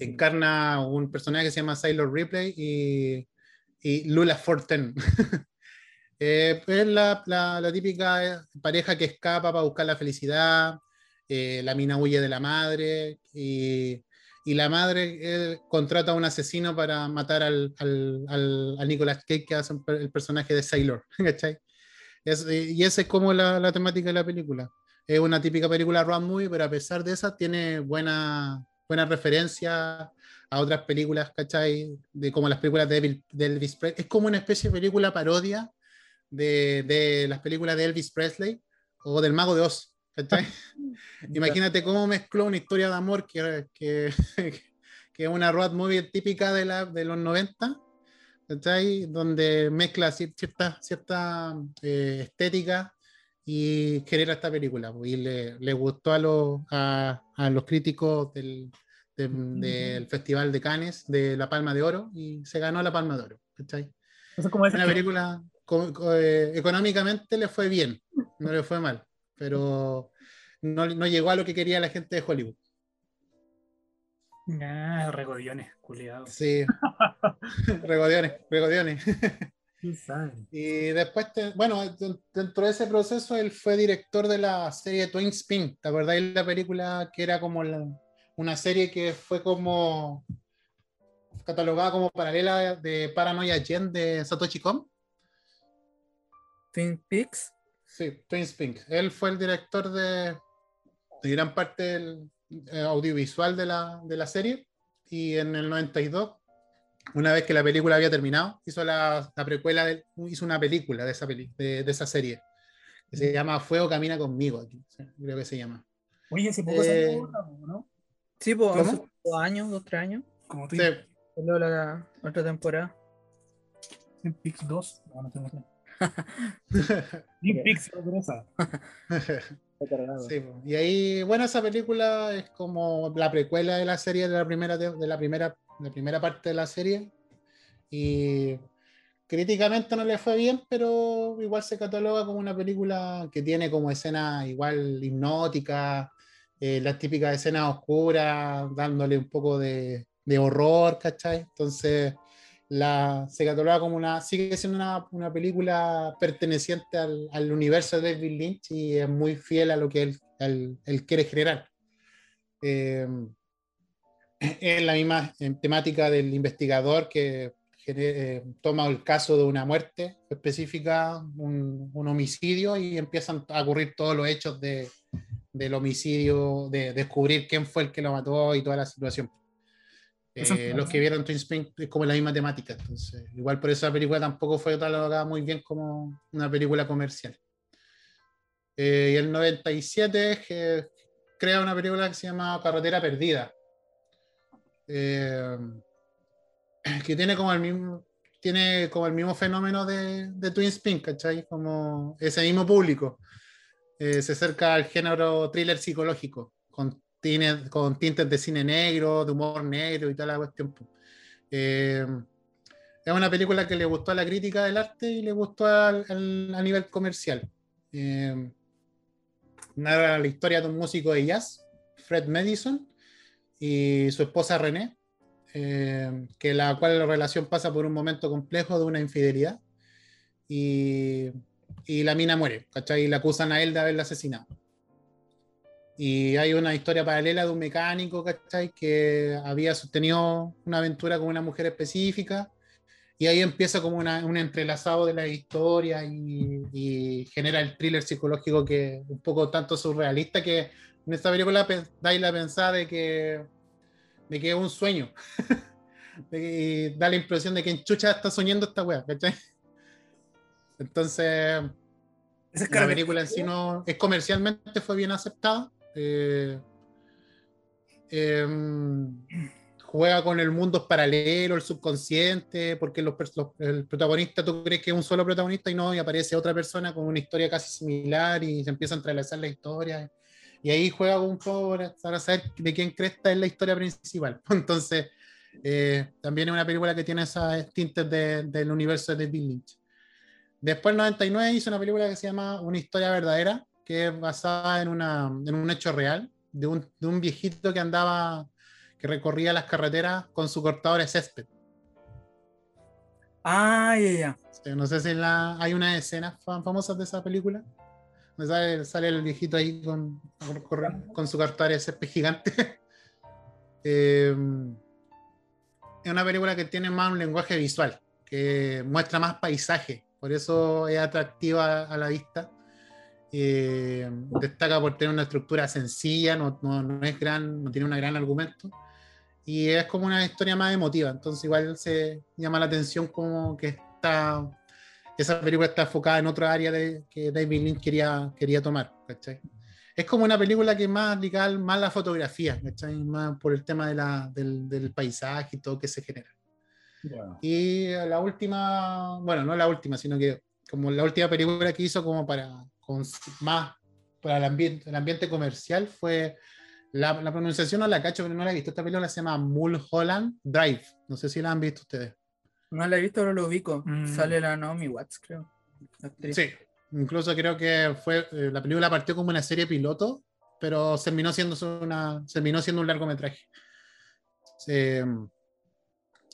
encarna un personaje que se llama Sailor Ripley y, y Lula Forten. Eh, es la, la- la típica eh, pareja que escapa para buscar la felicidad. eh, la mina huye de la madre y, y la madre eh, contrata a un asesino para matar al, al, al- a Nicolas Cage, que hace el personaje de Sailor. ¿cachai? Es- y esa es como la, la temática de la película. Es una típica película road movie, pero a pesar de esa tiene buena, buena referencia a otras películas, ¿cachai? De, como las películas de, Elvis- de Elvis Presley. Es como una especie de película parodia de, de las películas de Elvis Presley o del Mago de Oz, ¿cachai? Imagínate cómo mezcló una historia de amor que, que, que es una road movie típica de, la, de los 90, ¿cachai? Donde mezcla cier- cierta, cierta eh, estética y genera esta película. pues, Y le, le gustó a los, a, a los críticos del, de- del Festival de Cannes de la Palma de Oro y se ganó la Palma de Oro. ¿cachai? Eso es como Una película co- co- eh, económicamente le fue bien, no le fue mal, pero no, no llegó a lo que quería la gente de Hollywood. Ah, regodiones, culiados. Sí, regodiones, regodiones. Y después, te- bueno, de- dentro de ese proceso, él fue director de la serie Twin Spin. ¿Te acordáis la película que era como la- una serie que fue como catalogada como paralela de Paranoia Gen de Satoshi Kon? Twin Peaks. Sí, Twin Spin. Él fue el director de, de gran parte del audiovisual de la, de la serie. Y en el 92, una vez que la película había terminado, hizo la, la precuela, de- hizo una película de esa, peli- de, de esa serie. Que se llama Fuego Camina conmigo. aquí, creo que se llama. Oye, hace poco Eh, salió otra, ¿no? Sí, pues ¿Cómo? hace dos años, dos, tres años. Como tú Sí, Salió la otra temporada. Twin Peaks 2. No, no tengo cargado. Sí, y ahí, bueno, esa película es como la precuela de la serie, de la primera, de la primera, de la primera parte de la serie. Y críticamente no le fue bien, pero igual se cataloga como una película que tiene como escena igual hipnótica, eh, las típicas escenas oscuras, dándole un poco de, de horror, ¿cachai? Entonces, la, se cataloga como una, sigue siendo una, una película perteneciente al, al universo de David Lynch y es muy fiel a lo que él, él- quiere generar. Eh, es la misma eh, temática del investigador que eh, toma el caso de una muerte específica, un, un homicidio, y empiezan a ocurrir todos los hechos de, del homicidio, de descubrir quién fue el que lo mató y toda la situación. Eh, los que vieron Twin Spring es como la misma temática, entonces igual por eso la película tampoco fue catalogada muy bien como una película comercial. Eh, y el 97 que crea una película que se llama Carretera Perdida, eh, que tiene como el mismo tiene como el mismo fenómeno de, de Twin Spin, ¿cachai? Como ese mismo público. Eh, se acerca al género thriller psicológico, con, tine- con tintes de cine negro, de humor negro y toda la cuestión. Eh, es una película que le gustó a la crítica del arte y le gustó al- al- a nivel comercial. Eh, narra la historia de un músico de jazz, Fred Madison, y su esposa René, eh, que la cual la relación pasa por un momento complejo de una infidelidad y, y la mina muere, ¿cachai? Y la acusan a él de haberla asesinado. Y hay una historia paralela de un mecánico, ¿cachai? Que había sostenido una aventura con una mujer específica y ahí empieza como una- un entrelazado de la historia y, y genera el thriller psicológico que un poco tanto surrealista que en esta película pe- dais la pensada de que, de que es un sueño. Y da la impresión de que en chucha está soñando esta wea, ¿cachai? Entonces, la película en sí no es comercialmente fue bien aceptada. Eh, em, juega con el mundo paralelo, el subconsciente, porque los, los- el protagonista, tú crees que es un solo protagonista y no, y aparece otra persona con una historia casi similar y se empieza a entrelazar la historia. Y ahí juega un poco para saber de quién cresta es la historia principal. Entonces, eh, también es una película que tiene esas tintes de- del universo de David Lynch. Después, en 99, hizo una película que se llama Una historia verdadera, que es basada en, una, en un hecho real de un, de un viejito que andaba, que recorría las carreteras con su cortador de césped. Ah, ya, ya. Sí, No sé si la, hay unas escenas fa- famosas de esa película. Sale, sale el viejito ahí con, con su cartón ese gigante. Eh, es una película que tiene más un lenguaje visual, que muestra más paisaje, por eso es atractiva a la vista. Eh, destaca por tener una estructura sencilla, no, no, no, es gran, no tiene un gran argumento y es como una historia más emotiva, entonces igual se llama la atención como que está esa película está enfocada en otra área de, que David Lynch quería, quería tomar, ¿cachai? Es como una película que es más ligada más la fotografía, ¿cachai? Más por el tema de la, del, del, paisaje y todo que se genera. Bueno. Y la última, bueno, no la última, sino que como la última película que hizo como para, con, más para el ambiente, el ambiente comercial fue la, la, pronunciación no la cacho, pero no la he visto. Esta película se llama Mulholland Drive. No sé si la han visto ustedes. No la he visto, pero lo ubico. Mm. Sale la Naomi Watts, creo. Sí, incluso creo que fue eh, la película partió como una serie piloto, pero terminó siendo una terminó siendo un largometraje. Eh,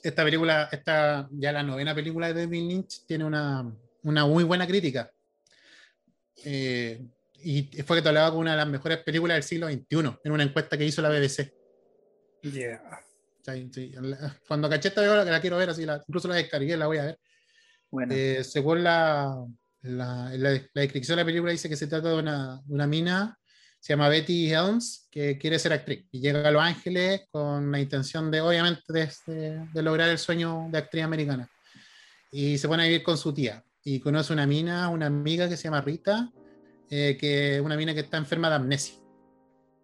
esta película, esta ya la novena película de David Lynch tiene una, una muy buena crítica. Eh, y fue que te hablaba con una de las mejores películas del siglo XXI en una encuesta que hizo la BBC. Yeah. Sí, sí. Cuando caché esta película, que la quiero ver, así la, incluso la descargué, la voy a ver. Bueno. Eh, según la, la, la, la, descripción de la película, dice que se trata de una, una mina, se llama Betty Helms, que quiere ser actriz y llega a Los Ángeles con la intención de, obviamente, de, de, de lograr el sueño de actriz americana. Y se pone a vivir con su tía y conoce una mina, una amiga que se llama Rita, eh, que es una mina que está enferma de amnesia.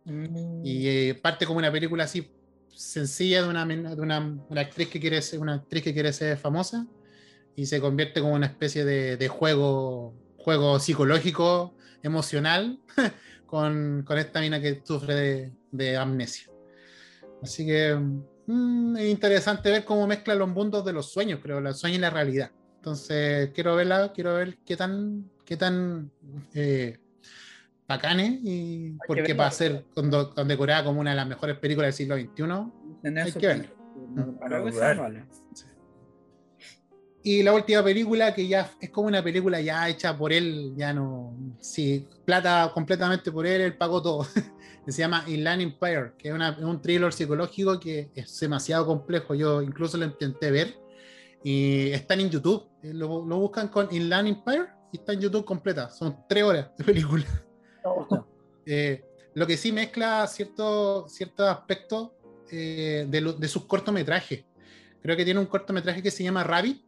Mm. Y eh, parte como una película así sencilla de una, de una, una, actriz que quiere ser una actriz que quiere ser famosa y se convierte como una especie de, de juego juego psicológico emocional con, con, esta mina que sufre de, de amnesia así que mmm, es interesante ver cómo mezcla los mundos de los sueños creo los sueños y la realidad entonces quiero verla quiero ver qué tan qué tan eh, bacanes y porque va a ser condecorada como una de las mejores películas del siglo XXI. Hay que verla. Y la última película, que ya es como una película ya hecha por él, ya no. Sí, plata completamente por él, él pagó todo. se llama Inland Empire, que es, una, es, un thriller psicológico que es demasiado complejo. Yo incluso lo intenté ver y están en YouTube. Lo, lo buscan con Inland Empire y está en YouTube completa. Son tres horas de película. eh, lo que sí mezcla ciertos cierto aspectos eh, de, de, sus cortometrajes. Creo que tiene un cortometraje que se llama Rabbit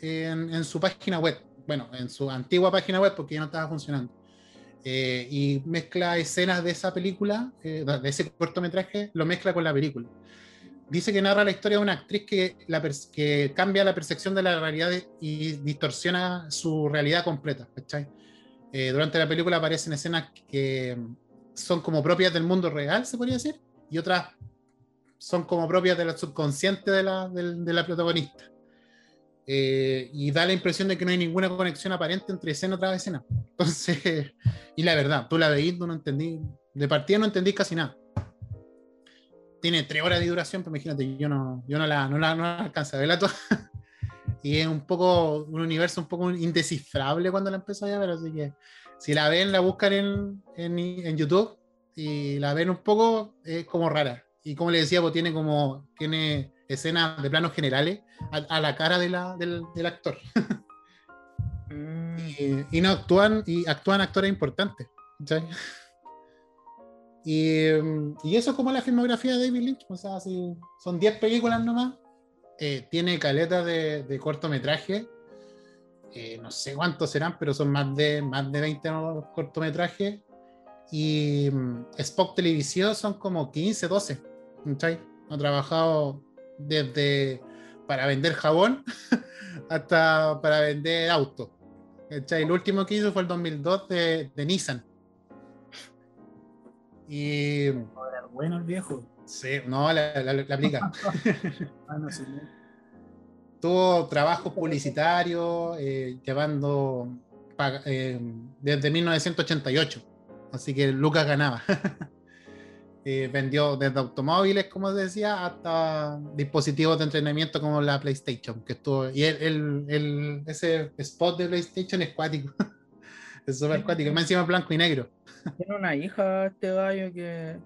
en, en, su página web. Bueno, en su antigua página web porque ya no estaba funcionando. Eh, y mezcla escenas de esa película, eh, de ese cortometraje, lo mezcla con la película dice que narra la historia de una actriz que, cambia la percepción de la realidad y distorsiona su realidad completa. Eh, durante la película aparecen escenas que son como propias del mundo real, se podría decir, y otras son como propias del subconsciente de la, de, de la protagonista. Eh, y da la impresión de que no hay ninguna conexión aparente entre escena tras escena. Entonces, y la verdad, tú la veís, no entendí, de partida no entendí casi nada tiene tres horas de duración, pero imagínate, yo no, yo no la, no la, no la alcanzo a verla toda. y es un poco, un universo un poco indescifrable cuando la empezó a ver, así que si la ven, la buscan en, en, en, YouTube y la ven un poco, es como rara. Y como le decía, pues tiene como, tiene escenas de planos generales a, a la cara de la, del, del, actor. mm. y, y, no actúan, y actúan actores importantes. ¿sabes? Y, y, eso es como la filmografía de David Lynch. O sea, si son 10 películas nomás. Eh, tiene caletas de, de cortometraje. Eh, no sé cuántos serán, pero son más de, más de 20 cortometrajes. Y um, Spock Televisión son como 15, 12. ¿sí? Ha trabajado desde para vender jabón hasta para vender autos. El último que hizo fue el 2002 de, de Nissan y. Bueno el viejo. Sí, no, la, la, la aplica. ah, no, sí, Tuvo trabajos publicitarios eh, llevando eh, desde 1988. Así que Lucas ganaba. eh, vendió desde automóviles, como decía, hasta dispositivos de entrenamiento como la PlayStation. Que estuvo, y el, el, el ese spot de PlayStation es cuático. Es súper cuático. Más encima blanco y negro. Tiene una hija este gallo que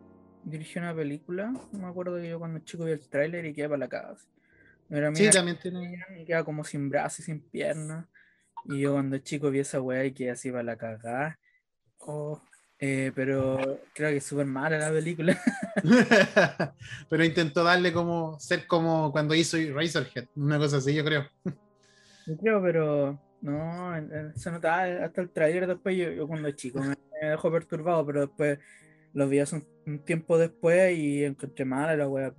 dirigió una película. No me acuerdo que yo cuando chico vi el tráiler y quedé para la casa. Era Sí, también tiene. y queda como sin brazos y sin piernas. Y yo cuando chico vi esa weá y quedé así para la cagada. Oh, eh, pero creo que es súper mala la película. Pero intentó darle como. ser como cuando hizo Razorhead. Una cosa así, yo creo. Yo creo, pero no, se notaba hasta el trailer después, yo, yo cuando chico me, me dejó perturbado, pero después lo vi hace un, un tiempo después y encontré mala la wea.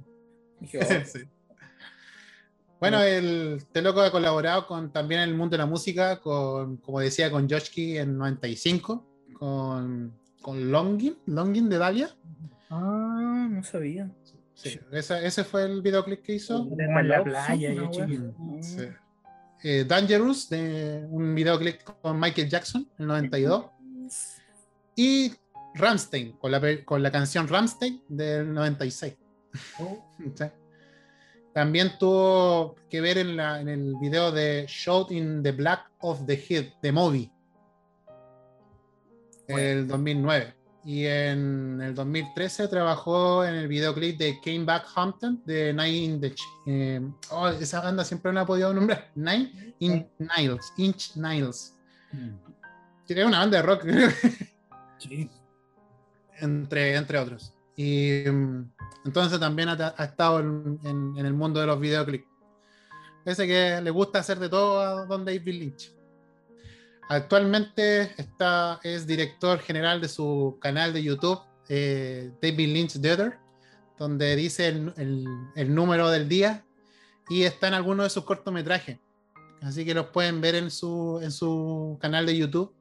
Dije, oh, Sí. Bueno, el este loco ha colaborado con también en el mundo de la música, con, como decía, con Joshki en 95, con, con Longin, Longin de Dalia. ah, no sabía. Sí, esa- ese fue el videoclip que hizo. De en la playa, yo. Mm. Sí. Eh, Dangerous, de un videoclip con Michael Jackson en el 92. Y Ramstein, con la, con la canción Ramstein del 96. Sí. También tuvo que ver en, la- en el video de Shot in the Black of the Head, de Movie, el 2009. Y en el 2013 trabajó en el videoclip de Came Back Hampton de Nine in the Ch- eh, oh, esa banda siempre no la he podido nombrar. Nine in Niles, Inch Niles. Que era una banda de rock, Sí. entre, entre otros. Y mm, entonces también ha, ha estado en, en- en el mundo de los videoclips. Parece que le gusta hacer de todo a Don David Lynch. Actualmente está, es director general de su canal de YouTube, eh, David Lynch Theater, donde dice el, el- el número del día y está en algunos de sus cortometrajes. Así que los pueden ver en su, en su canal de YouTube.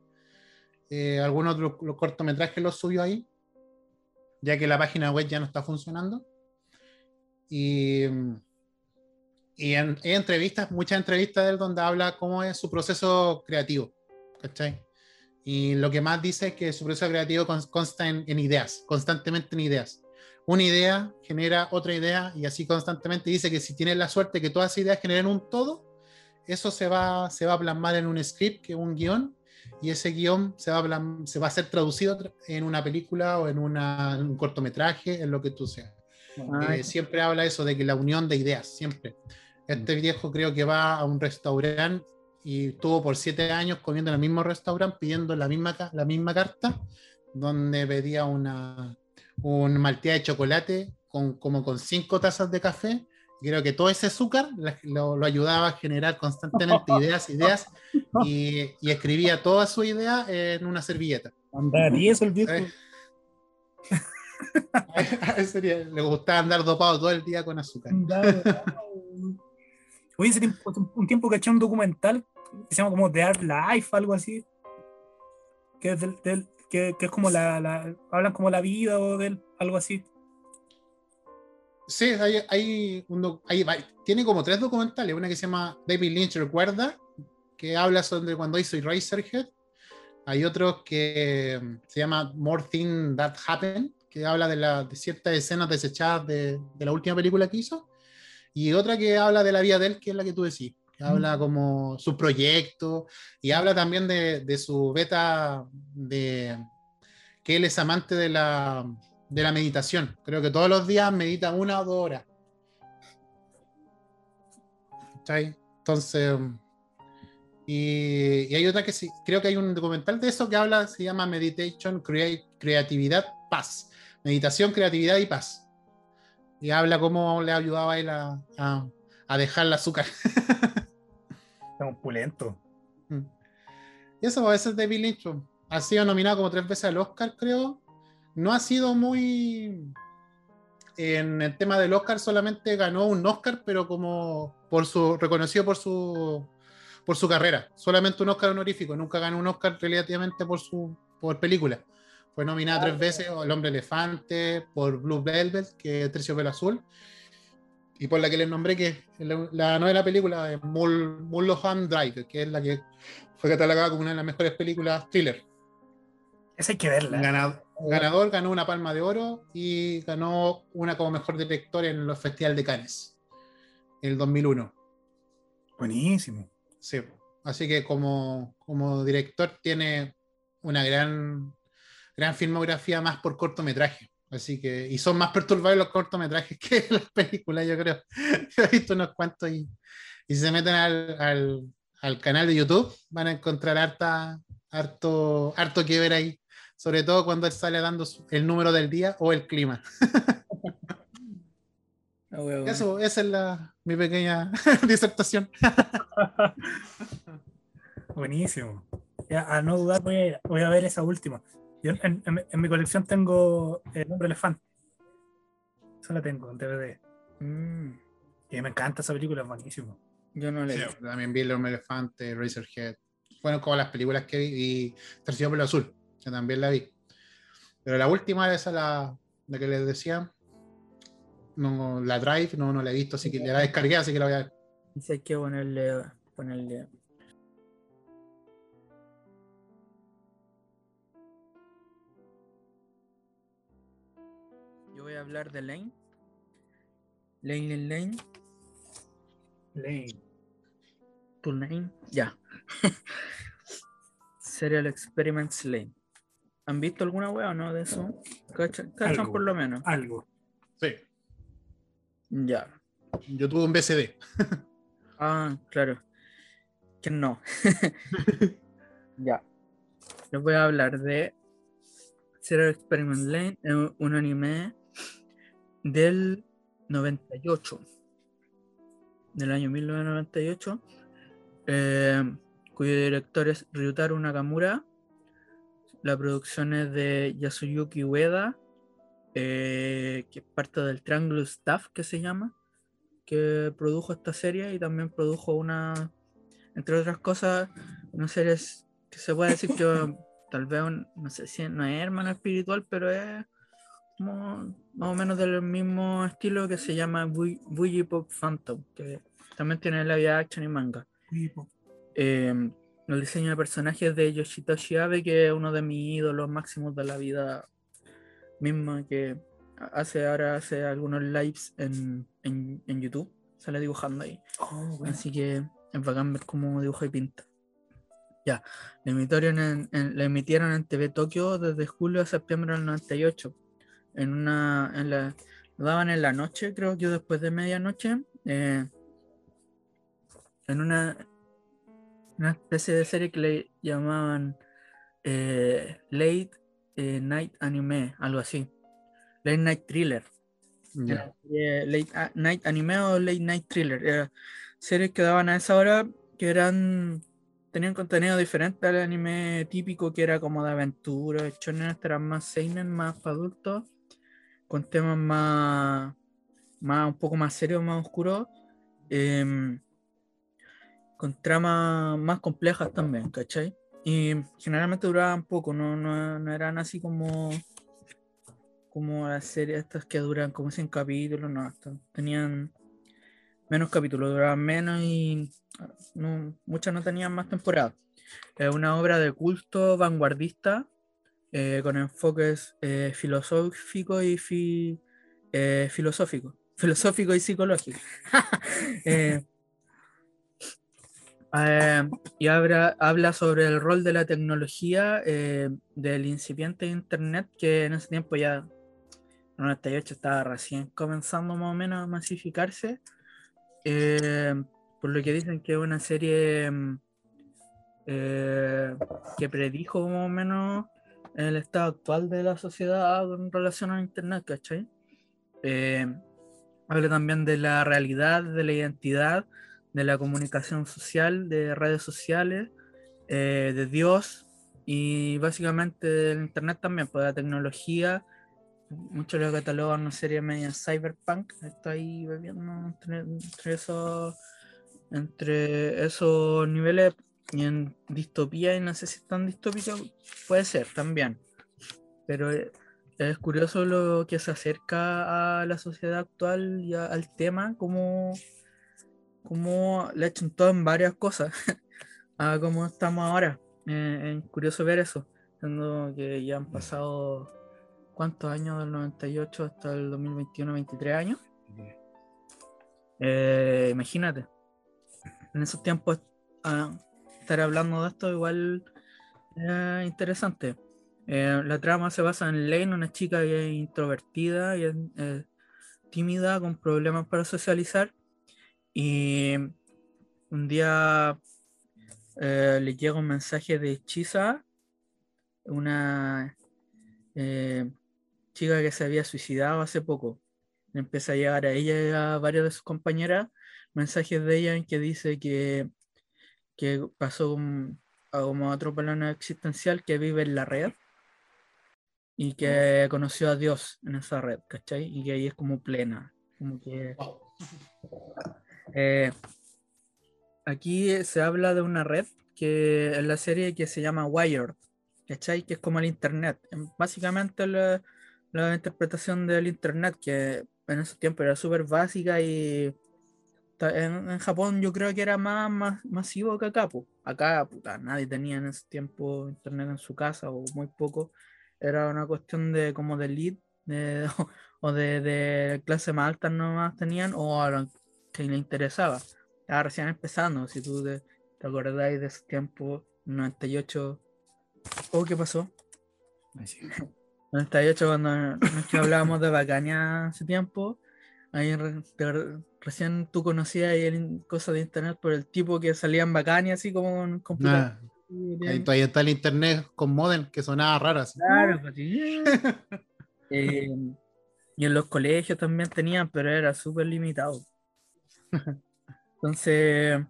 Eh, algunos de los, los cortometrajes los subió ahí, ya que la página web ya no está funcionando. Y, y en, hay entrevistas, muchas entrevistas de él donde habla cómo es su proceso creativo. ¿cachai? Y lo que más dice es que su proceso creativo cons- consta en, en ideas, constantemente en ideas. Una idea genera otra idea y así constantemente dice que si tienes la suerte que todas esas ideas generen un todo, eso se va, se va a plasmar en un script, que un guion, y ese guion se va a, se va a ser traducido tra- en una película o en, una- en un cortometraje, en lo que tú seas. Ah, Eh, siempre habla eso de que la unión de ideas, siempre. Este viejo creo que va a un restaurante y estuvo por siete años comiendo en el mismo restaurante pidiendo la misma, la misma carta, donde pedía una, un malteada de chocolate con, como con cinco tazas de café. Creo que todo ese azúcar lo, lo ayudaba a generar constantemente ideas, ideas, y, y escribía toda su idea en una servilleta. Anda tieso el viejo. Le gustaba andar dopado todo el día con azúcar. Oye, ese tiempo, un tiempo caché un documental que se llama como The Art Life, algo así. Que es, del, del- que, que es como la, la- Hablan como la vida o del algo así. Sí, hay, hay un hay- tiene como tres documentales. Una que se llama David Lynch Recuerda, que habla sobre cuando hizo Eraserhead. Hay otro que mm, se llama More Things That Happen, que habla de, la, de ciertas escenas desechadas de, de la última película que hizo. Y otra que habla de la vida de él, que es la que tú decís. Que habla como su proyecto y habla también de, de su beta de que él es amante de la, de la meditación. Creo que todos los días medita una o dos horas. ¿Cachai? Entonces, y, y hay otra que sí, creo que hay un documental de eso que habla, se llama Meditation, Crea- Creatividad, Paz. Meditación, creatividad y paz. Y habla cómo le ayudaba a él a, a- a dejar el azúcar. Está opulento. Y eso a veces David Lynch pues, ha sido nominado como tres veces al Oscar, creo. No ha sido muy. En el tema del Oscar solamente ganó un Oscar, pero como por su reconocido por su por su carrera. Solamente un Oscar honorífico. Nunca ganó un Oscar relativamente por su por película. Fue nominada tres veces El Hombre Elefante, por Blue Velvet, que es Terciopelo Azul, y por la que les nombré, que es la, la novela película Mul- Mulholland Drive, que es la que fue catalogada como una de las mejores películas thriller. Esa hay que verla. Ganador, ganador ganó una palma de oro y ganó una como mejor director en los Festivales de Cannes, en el 2001. Buenísimo. Sí. Así que como, como director tiene una gran, gran filmografía más por cortometraje. Así que, y son más perturbadores los cortometrajes que las películas, yo creo. He visto unos cuantos y, y si se meten al, al, al canal de YouTube van a encontrar harta, harto, harto que ver ahí. Sobre todo cuando él sale dando el número del día o el clima. Ah. Eso, esa es la, mi pequeña disertación. Buenísimo. Ya, a no dudar, voy a, voy a ver esa última. Yo en, en- en mi colección tengo El hombre elefante. Esa la tengo en DVD. Mm, Y me encanta esa película, es buenísimo. yo no le Sí, también vi El Hombre Elefante, Razorhead. Fueron como las películas que vi y Terciopelo Azul, que también la vi. Pero la última, esa la, la que les decía, no, la Drive, no, no la he visto, así que la descargué, así que la voy a ver. Dice hay que ponerle, ponerle. Yo voy a hablar de Lane. Lane Lane Lane. Lane. Tu Lane. Ya. Serial Experiments Lane. ¿Han visto alguna wea o no de eso? ¿Cachan, cachan Algo. por lo menos? Algo. Sí, Ya. yo tuve un BCD. Ah, claro. Que no. ya. Les voy a hablar de Serial Experiment Lane, eh, un anime del 98. Del año 1998. eh, cuyo director es Ryutaro Nakamura. La producción es de Yasuyuki Ueda, eh, que es parte del Triangle Staff que se llama que produjo esta serie y también produjo una, entre otras cosas, una serie que se puede decir que tal vez, no sé si no es hermano espiritual, pero es como más o menos del mismo estilo que se llama Bougie Pop Phantom, que también tiene live action y manga. Eh, el diseño de personajes de Yoshitoshi Abe, que es uno de mis ídolos máximos de la vida misma, que hace ahora hace algunos lives en, en, en YouTube, sale dibujando ahí. Oh, bueno. Así que es bacán ver cómo dibuja y pinta. Ya, la emitieron en, en- la emitieron en TV Tokio desde julio a septiembre del 98. En una, en la, lo daban en la noche, creo que después de medianoche. eh, en una, una especie de serie que le llamaban eh, Late eh, Night Anime, algo así. Late Night Thriller. Late a- Night Anime o Late Night Thriller. Era series que daban a esa hora que eran tenían contenido diferente al anime típico que era como de aventura. Shonen eran más seinen, más para adultos, con temas más, más un poco más serios, más oscuros. em, con tramas más complejas también, ¿cachai? Y generalmente duraban poco, no, no, no eran así como como las series estas que duran como 100 capítulos, no, tenían menos capítulos, duraban menos y no, muchas no tenían más temporadas. Es una obra de culto vanguardista eh, con enfoques eh, filosóficos y fi- eh, filosóficos, filosófico y psicológico. Eh, y habla, habla sobre el rol de la tecnología eh, del incipiente Internet que en ese tiempo ya, en el 98 estaba recién comenzando más o menos a masificarse. eh, por lo que dicen que es una serie mm, eh, que predijo más o menos el estado actual de la sociedad en relación al Internet, ¿cachai? Eh, habla también de la realidad, de la identidad, de la comunicación social, de redes sociales, eh, de Dios y básicamente del Internet también, pues la tecnología. Muchos lo catalogan una serie media cyberpunk. Ahí bebiendo entre, entre esos, entre esos niveles y en distopía, y no sé si es tan distópica, puede ser también. Pero eh, es curioso lo que se acerca a la sociedad actual y al tema, como, como le echan todo en varias cosas a cómo estamos ahora. Eh, es curioso ver eso, siendo que ya han pasado cuántos años del 98 hasta el 2021, 23 años. Eh, imagínate, en esos tiempos ah, estar hablando de esto igual Eh, interesante. La trama se basa en Lane, una chica que es introvertida y tímida, con problemas para socializar. Y un día eh, le llega un mensaje de Chisa, una eh, chica que se había suicidado hace poco. Le empieza a llegar a ella y a varias de sus compañeras mensajes de ella en que dice que, que pasó un- a como otro plano existencial que vive en la red y que conoció a Dios en esa red, ¿cachai? Y que ahí es como plena. Como que Wow. Eh, aquí se habla de una red que en la serie que se llama Wired, ¿cachai? Que es como el Internet. Básicamente la, la interpretación del Internet, que en ese tiempo era súper básica y en, en Japón yo creo que era más, más masivo que acá. po. Acá puta, nadie tenía en ese tiempo Internet en su casa o muy poco. Era una cuestión de como de elite de- o de, de clase más alta nomás tenían o que le interesaba. Estaba recién empezando, si tú te, te acordáis de ese tiempo, 98. Oh, ¿qué pasó? Sí. 98 cuando hablábamos de Bacania hace tiempo. Ahí re- recién tú conocías ahí cosas de internet por el tipo que salía en Bacania así como en computador. Nah, ahí todavía está el internet con modem que sonaba raro así. Claro, pues, sí. Eh, y en los colegios también tenían, pero era súper limitado. Entonces,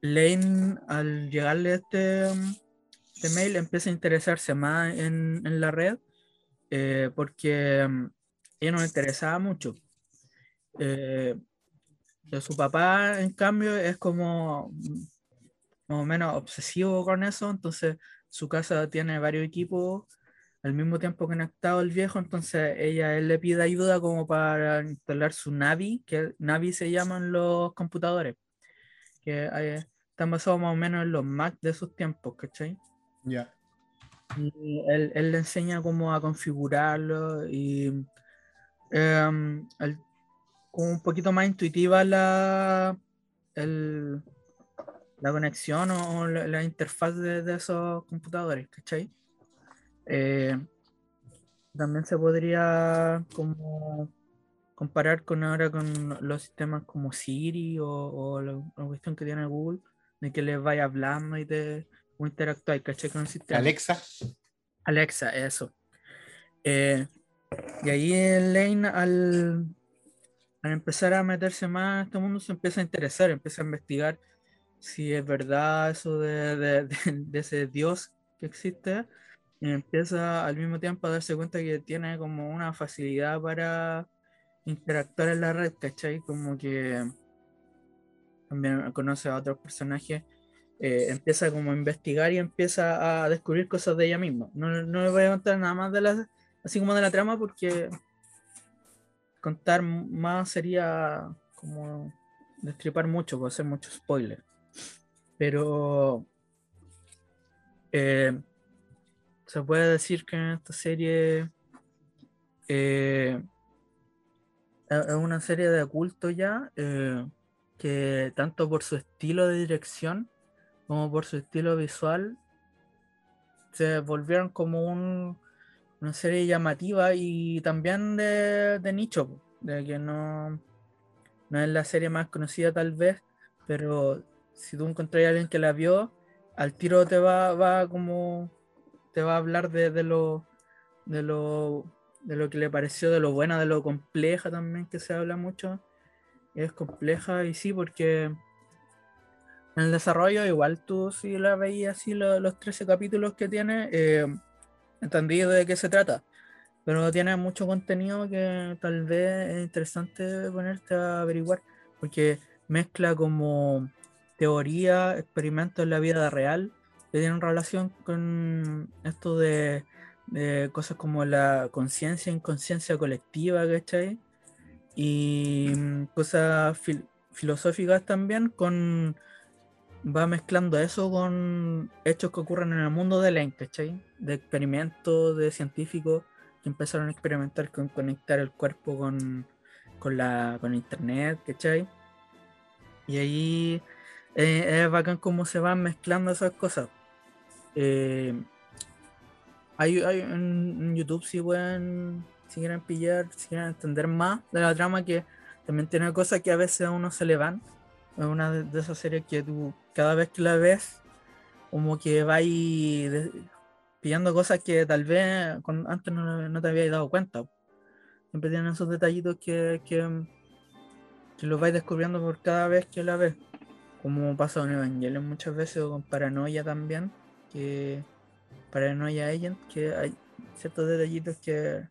Lane, al llegarle este, este mail, empieza a interesarse más en, en la red eh, porque um, ella no interesaba mucho. Eh, su papá, en cambio, es como mm, más o menos obsesivo con eso, entonces su casa tiene varios equipos al mismo tiempo conectado el viejo, entonces ella él le pide ayuda como para instalar su Navi, que Navi se llaman los computadores, que eh, están basados más o menos en los Mac de esos tiempos, ¿cachai? Ya. Y él, él le enseña cómo a configurarlo y em, el- como un poquito más intuitiva la, el- la conexión o, o la, la interfaz de, de esos computadores, ¿cachai? Eh, también se podría como comparar con ahora con los sistemas como Siri o, o la, la cuestión que tiene Google, de que les vaya hablando y te o interactuar, ¿cachai? Con el sistema. Alexa. Alexa, eso. Eh, y ahí Lane al, al empezar a meterse más en este mundo se empieza a interesar, empieza a investigar si es verdad eso de, de- de- de ese Dios que existe empieza al mismo tiempo a darse cuenta que tiene como una facilidad para interactuar en la red, ¿cachai? Como que también conoce a otros personajes eh, empieza como a investigar y empieza a descubrir cosas de ella misma. No, no le voy a contar nada más de la, así como de la trama porque contar más sería como destripar mucho, puede ser mucho spoiler. Pero eh, se puede decir que esta serie eh, es una serie de culto ya, eh, que tanto por su estilo de dirección como por su estilo visual se volvieron como un- una serie llamativa y también de, nicho, de que no, no es la serie más conocida tal vez, pero si tú encontrás a alguien que la vio, al tiro te va, va como te va a hablar de, de lo de lo de lo que le pareció, de lo buena, de lo compleja también que se habla mucho. Es compleja y sí, porque en el desarrollo, igual tú si la veías así lo- los 13 capítulos que tiene, eh, entendí de qué se trata. Pero tiene mucho contenido que tal vez es interesante ponerte a averiguar, porque mezcla como teoría, experimentos en la vida real, que tienen relación con esto de, cosas como la conciencia, inconsciencia colectiva, ¿cachai? Y mm, cosas fil- filosóficas también con va mezclando eso con hechos que ocurren en el mundo de la ¿cachai? De experimentos de científicos que empezaron a experimentar con conectar el cuerpo con, con, la, con internet, ¿cachai? Y ahí eh, es bacán cómo se van mezclando esas cosas. Eh, hay, hay en, en YouTube si pueden, si quieren pillar, si quieren entender más de la trama que también tiene cosas que a veces a uno se le van. Es una de, esas series que tú cada vez que la ves, como que vais de- pillando cosas que tal vez antes no, te habías dado cuenta. Siempre tienen esos detallitos que, que, los vais descubriendo por cada vez que la ves. Como pasa con Evangelion muchas veces o con Paranoia también. Que Paranoia Agent, que hay ciertos detallitos que,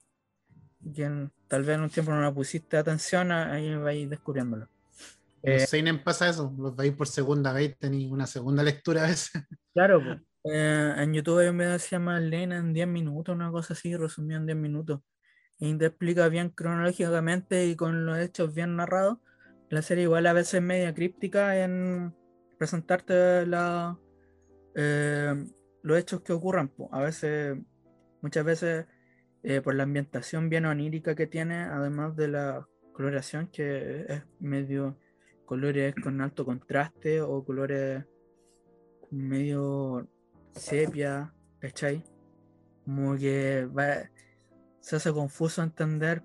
que en- tal vez en un tiempo no le pusiste atención, ahí vais descubriéndolo. Los Eh, Seinen pasa eso, los veis por segunda vez, tenéis una segunda lectura a veces. Claro, po. Eh, en YouTube hay un video que se llama Lena en 10 minutos, una cosa así, resumido en 10 minutos. Y te explica bien cronológicamente y con los hechos bien narrados. La serie igual a veces es media críptica en presentarte la, eh, los hechos que ocurran. po. A veces, muchas veces, eh, por la ambientación bien onírica que tiene, además de la coloración que es medio colores con alto contraste o colores medio sepia, ¿cachai? Como que se hace confuso entender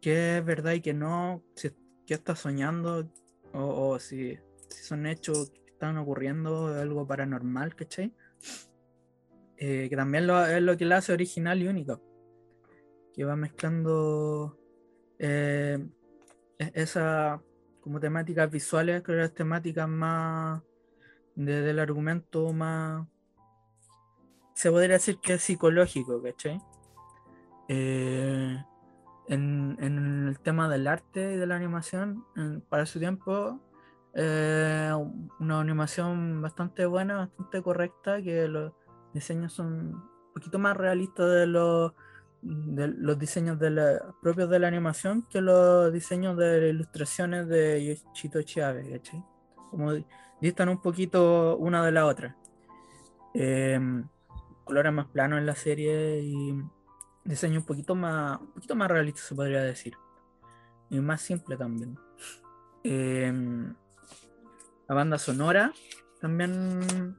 qué es verdad y qué no, si qué está soñando o, si, son hechos están ocurriendo, algo paranormal, ¿cachai? Eh, que también lo- es lo que la hace original y única, que va mezclando eh, e- esa como temáticas visuales con las temáticas más de- del argumento más se podría decir que es psicológico, ¿cachai? Eh, en, en el tema del arte y de la animación, para su tiempo, eh, una animación bastante buena, bastante correcta, que los diseños son un poquito más realistas de los, diseños de la- propios de la animación que los diseños de ilustraciones de Yoshitoshi Abe, ¿cachai? Como di- distan un poquito una de la otra. Em, colores más planos en la serie y diseño un poquito más, un poquito más realista se podría decir. Y más simple también. Em, la banda sonora también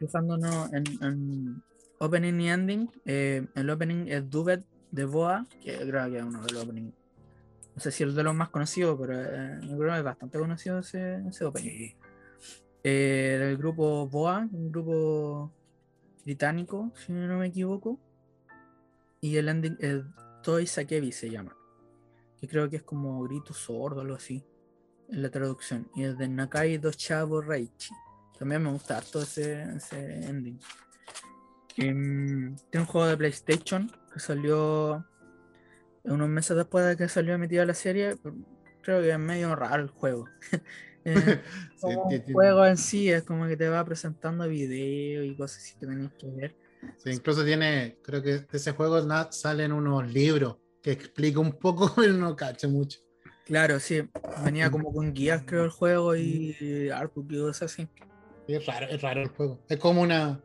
fijándonos en, en opening y ending. eh, el opening es Dubet de Boa, que creo que es uno de los openings. No sé si es de los más conocidos, pero eh, creo que es bastante conocido ese, ese opening eh, del grupo Boa, un grupo británico, si no me equivoco. Y el ending es Toy Sakebi se llama. Que creo que es como grito sordo algo así. En la traducción. Y es de Nakai Dochabo Reichi. También me gusta harto ese, ese ending. Em, tiene un juego de PlayStation que salió unos meses después de que salió emitida la serie. Creo que es medio raro el juego. Eh, Sí, como ti- juego en sí, es como que te va presentando videos y cosas así que tenías que ver. sí, incluso tiene, creo que de ese juego salen unos libros que explica un poco, pero no cacha mucho. Claro, sí, venía como con guías, creo, el juego y artwork y cosas así. Es raro, es raro el juego. Es como una,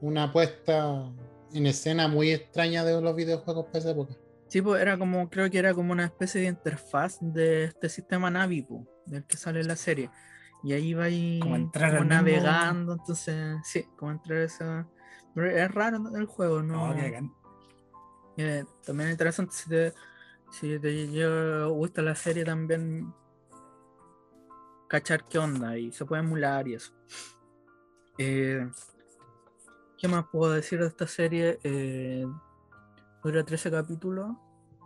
una puesta en escena muy extraña de los videojuegos para esa época. Sí, pues era como, creo que era como una especie de interfaz de este sistema Navi, po, del que sale la serie. Y ahí va ahí Como entrar navegando, entonces, sí, como entrar a esa. Pero es raro el juego, ¿no? Bacán. Eh, también es interesante si te, si te llega- gusta la serie también cachar qué onda y se puede emular y eso. Eh, ¿Qué más puedo decir de esta serie? Eh, dura 13 capítulos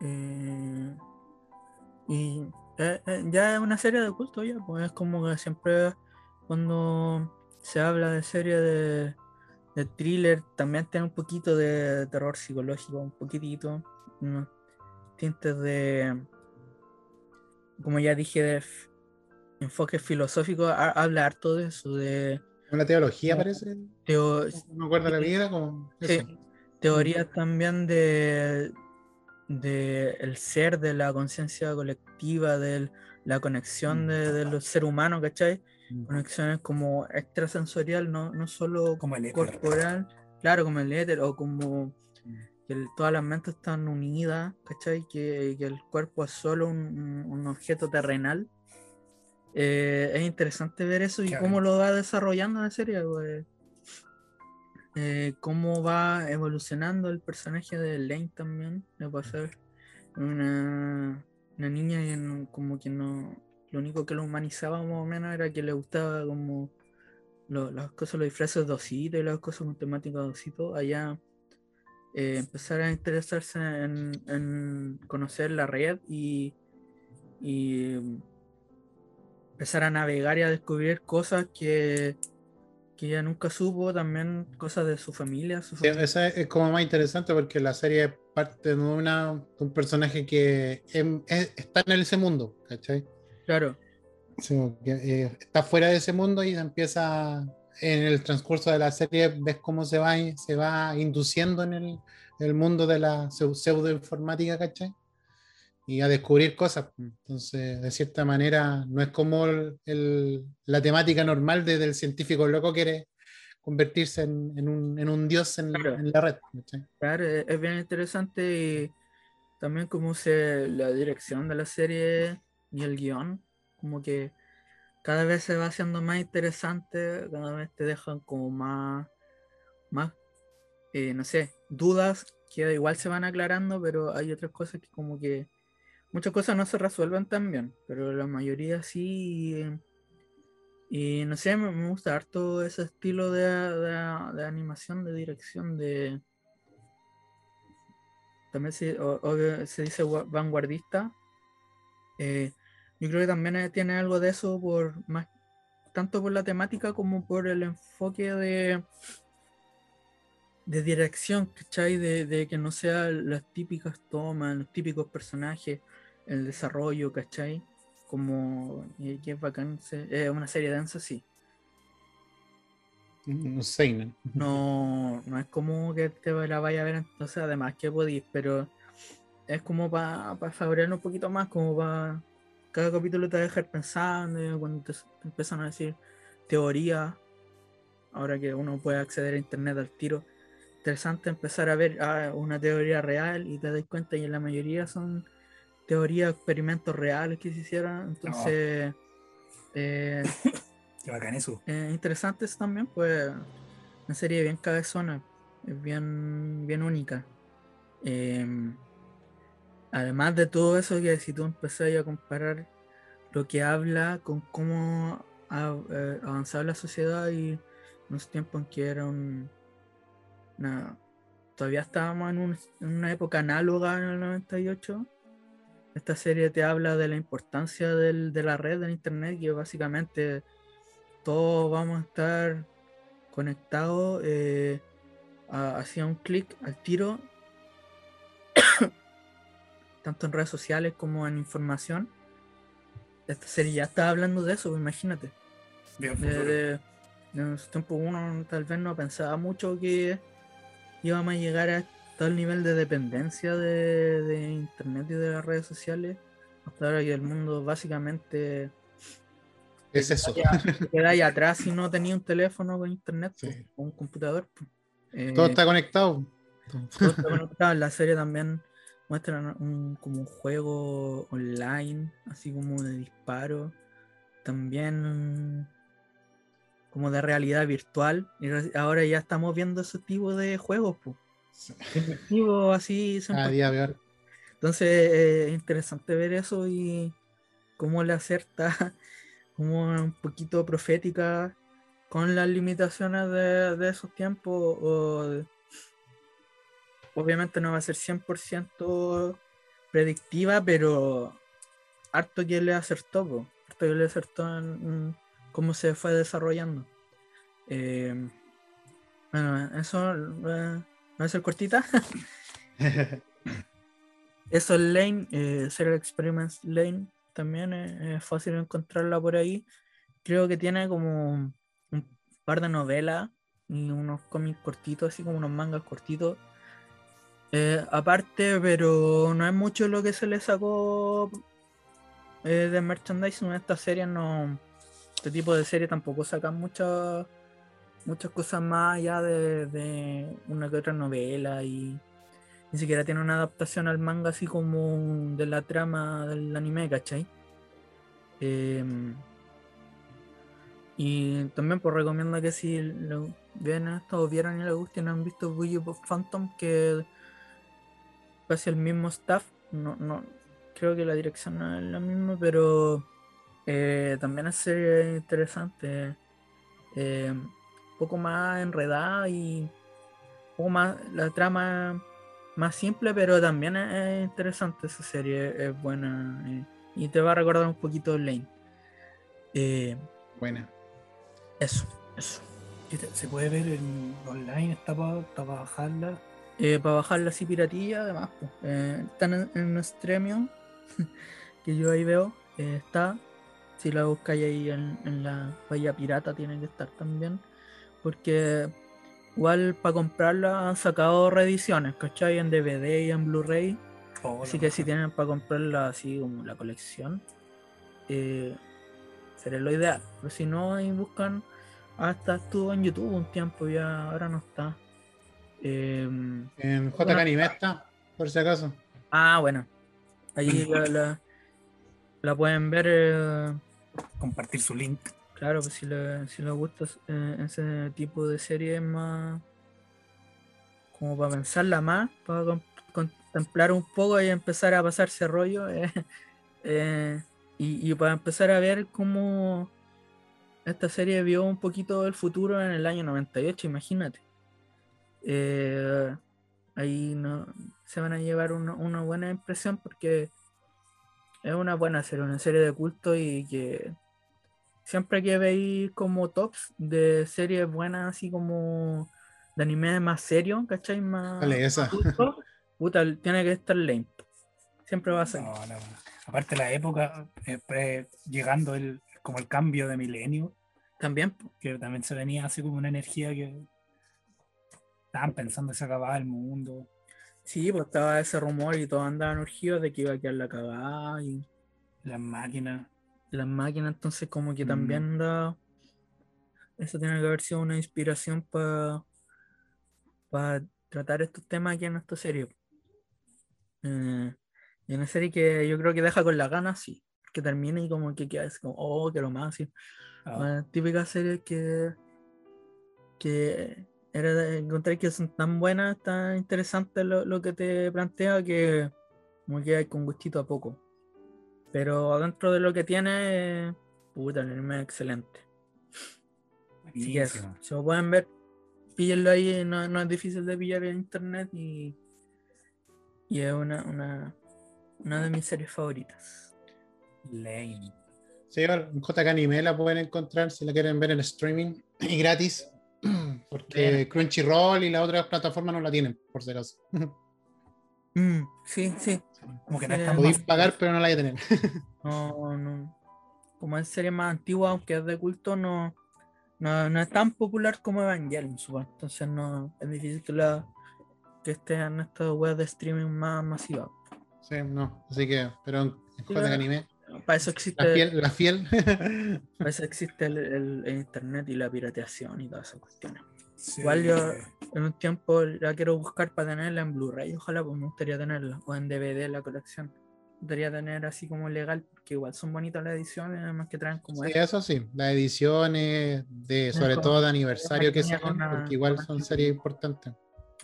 eh, y eh, eh, ya es una serie de culto ya, pues es como que siempre cuando se habla de serie de, de thriller también tiene un poquito de terror psicológico, un poquitito, unos tintes de, como ya dije, de enfoque filosófico, ha- habla harto de eso, de Una teología parece. teo- No me acuerdo la vida, como Sí, eso. teorías también de, de el ser, de la conciencia colectiva, de la conexión de, de los seres humanos, ¿cachai? Mm. Conexiones como extrasensorial, no, no solo Como el éter. corporal, claro, como el éter, o como. Que el- todas las mentes están unidas, ¿cachai? Que, que el cuerpo es solo un, objeto terrenal. Eh, es interesante ver eso y cómo lo va desarrollando la serie, pues. eh, cómo va evolucionando el personaje de Lane también. Me pasa una, una niña y en- como que no. Lo único que lo humanizaba más o menos era que le gustaba como lo- las cosas, los disfraces de osito y las cosas con temática de osito. Allá eh, empezar a interesarse en, en conocer la red y, y empezar a navegar y a descubrir cosas que, que ella nunca supo, también cosas de su familia. Su familia. esa es como más interesante porque la serie parte de, una, de un personaje que em- es- está en ese mundo, ¿cachai? Claro, Sí, que, eh, está fuera de ese mundo y empieza en el transcurso de la serie, ves cómo se va, se va induciendo en el, el mundo de la pseu- pseudoinformática, ¿cachai? Y a descubrir cosas. Entonces, de cierta manera, no es como el- el- la temática normal de- del científico loco que quiere convertirse en, en un, en un dios en, Claro. en la red. ¿cachai? claro, es es bien interesante y también como se la dirección de la serie y el guion, como que cada vez se va haciendo más interesante, cada vez te dejan como más, más eh, no sé, dudas que igual se van aclarando, pero hay otras cosas que como que muchas cosas no se resuelven tan bien, pero la mayoría sí. Y, y no sé, me, me gusta harto ese estilo de, de- animación, de dirección, de... También se, se dice gua- vanguardista. Eh, yo creo que también eh, tiene algo de eso por más tanto por la temática como por el enfoque de de dirección, ¿cachai? De, de que no sean las típicas tomas, los típicos personajes, el desarrollo, ¿cachai? Como eh, que es bacán, es una serie densa, sí. Un seinen. No, no es como que te la vaya a ver, entonces además que podís, pero es como para pa saborearlo un poquito más, como para cada capítulo te va a dejar pensando, cuando te, te empiezan a decir teoría, ahora que uno puede acceder a internet al tiro, interesante empezar a ver ah, una teoría real y te das cuenta que la mayoría son teorías, experimentos reales que se hicieron, entonces eh, Qué bacán eso. eh, interesantes también, pues una serie bien cabezona, es bien, bien única. Em, además de todo eso, que si tú empezás a comparar lo que habla con cómo ha eh, avanzado la sociedad y en unos tiempos en que era un, todavía estábamos en, un- una época análoga en el 98. Esta serie te habla de la importancia del- de la red, del internet, que básicamente todos vamos a estar conectados eh, hacia un clic al tiro, tanto en redes sociales como en información. Esta serie ya está hablando de eso, imagínate. Bien, De, en su tiempo uno tal vez no pensaba mucho que íbamos a llegar a tal nivel de dependencia de, de internet y de las redes sociales. Hasta ahora que el mundo básicamente Es eso. queda ahí atrás si no tenía un teléfono con internet Sí. pues, o un computador. pues. Eh, Todo está conectado. todo está conectado. En la serie también muestran un, como un juego online, así como de disparo. También como de realidad virtual. Y ahora ya estamos viendo ese tipo de juegos, pues. Así. A 100%. día de hoy. Entonces eh, es interesante ver eso y cómo la acerta, como un poquito profética con las limitaciones de, de esos tiempos. o de- obviamente no va a ser 100% predictiva, pero harto que le acertó, po, harto que le acertó en, cómo se fue desarrollando. Eh, bueno, eso eh, va a ser cortita. Eso es Lane, eh, Serial Experiments Lane, también es, es fácil encontrarla por ahí. Creo que tiene como un par de novelas y unos cómics cortitos, así como unos mangas cortitos. Eh, aparte, pero no es mucho lo que se le sacó eh, de merchandising en esta serie. No, este tipo de serie tampoco sacan muchas muchas cosas más allá de, una que otra novela y ni siquiera tiene una adaptación al manga así como de la trama del anime, ¿cachai? Em, y también pues recomiendo que si le, bien esto, vieron y les gusta y no han visto of Phantom, que casi el mismo staff, no, no, creo que la dirección no es la misma, pero eh, también es serie interesante, eh, un poco más enredada y un poco más, la trama más simple, pero también es, es interesante esa serie, es buena eh, y te va a recordar un poquito Lane. Eh, Buena. eso, eso. ¿Qué te- ¿Se puede ver en online? ¿Está para bajarla? Eh, para bajarla así piratilla, además, pues, eh, están en, en Stremio, que yo ahí veo, eh, está. Si la buscáis ahí en, en la valla pirata, tiene que estar también. Porque igual para comprarla han sacado reediciones, ¿cachai? En DVD y en Blu-ray. Oh, Así que si tienen para comprarla así como la colección, eh, sería lo ideal. Pero si no, ahí buscan. Hasta estuvo en YouTube un tiempo, ya ahora no está. Em, En JK Anime está, por si acaso. Ah, bueno. Allí la, la, la pueden ver. eh, Compartir su link. claro, pues si, le, si les gusta eh, ese tipo de series más. Como para pensarla más, para con- contemplar un poco y empezar a pasarse rollo. eh, eh, y, y para empezar a ver cómo esta serie vio un poquito el futuro en el año 98, imagínate. Eh, ahí no, se van a llevar una, una buena impresión porque es una buena serie, una serie de culto y que siempre que veis como tops de series buenas, así como de anime más serio, ¿cachai? Más Vale, esa. culto, puta, tiene que estar lame. Siempre va a ser. No, no, no. Aparte la época, eh, pre- llegando el, como el cambio de milenio, También, que también se venía así como una energía que estaban pensando que se acababa el mundo. sí, pues estaba ese rumor y todos andaban urgidos de que iba a quedar la cagada y Las máquinas. las máquinas, entonces como que Mm. también da eso tiene que haber sido una inspiración para tratar estos temas aquí en esta serie. Eh, y una serie que yo creo que deja con las ganas, sí, que termine y como que queda así como, oh, que lo más, sí. Una típica serie que que era de encontrar que son tan buenas, tan interesantes lo, lo que te plantea que como que hay con gustito a poco. Pero dentro de lo que tiene, puta, el anime es excelente. Así buenísimo. si lo pueden ver, píllenlo ahí, no, no es difícil de pillar en internet y, y es una, una, una de mis series favoritas. Lane. Sí, JK Anime la pueden encontrar si la quieren ver en streaming y gratis. Porque Bien. Crunchyroll y las otras plataformas no la tienen, por si acaso. Mm, sí, sí. Como que no Sí, es tan Podéis más- pagar, pero no la hay a tener. No, no. Como es serie más antigua, aunque es de culto, no, no, no es tan popular como Evangelion, supongo. Entonces no es difícil que, la, que esté en estas webs de streaming más masivas. Sí, no. Así que, pero en Sí, JK Anime, Para eso existe, la fiel, la fiel. para eso existe el, el- el internet y la pirateación y todas esas cuestiones. Sí. Igual yo en un tiempo la quiero buscar para tenerla en Blu-ray, ojalá pues me gustaría tenerla, o en DVD la colección. Me gustaría tener así como legal, porque igual son bonitas las ediciones, además que traen como Sí, eso sí, las ediciones de, sobre Mejor. todo de aniversario que una- porque igual son series importantes.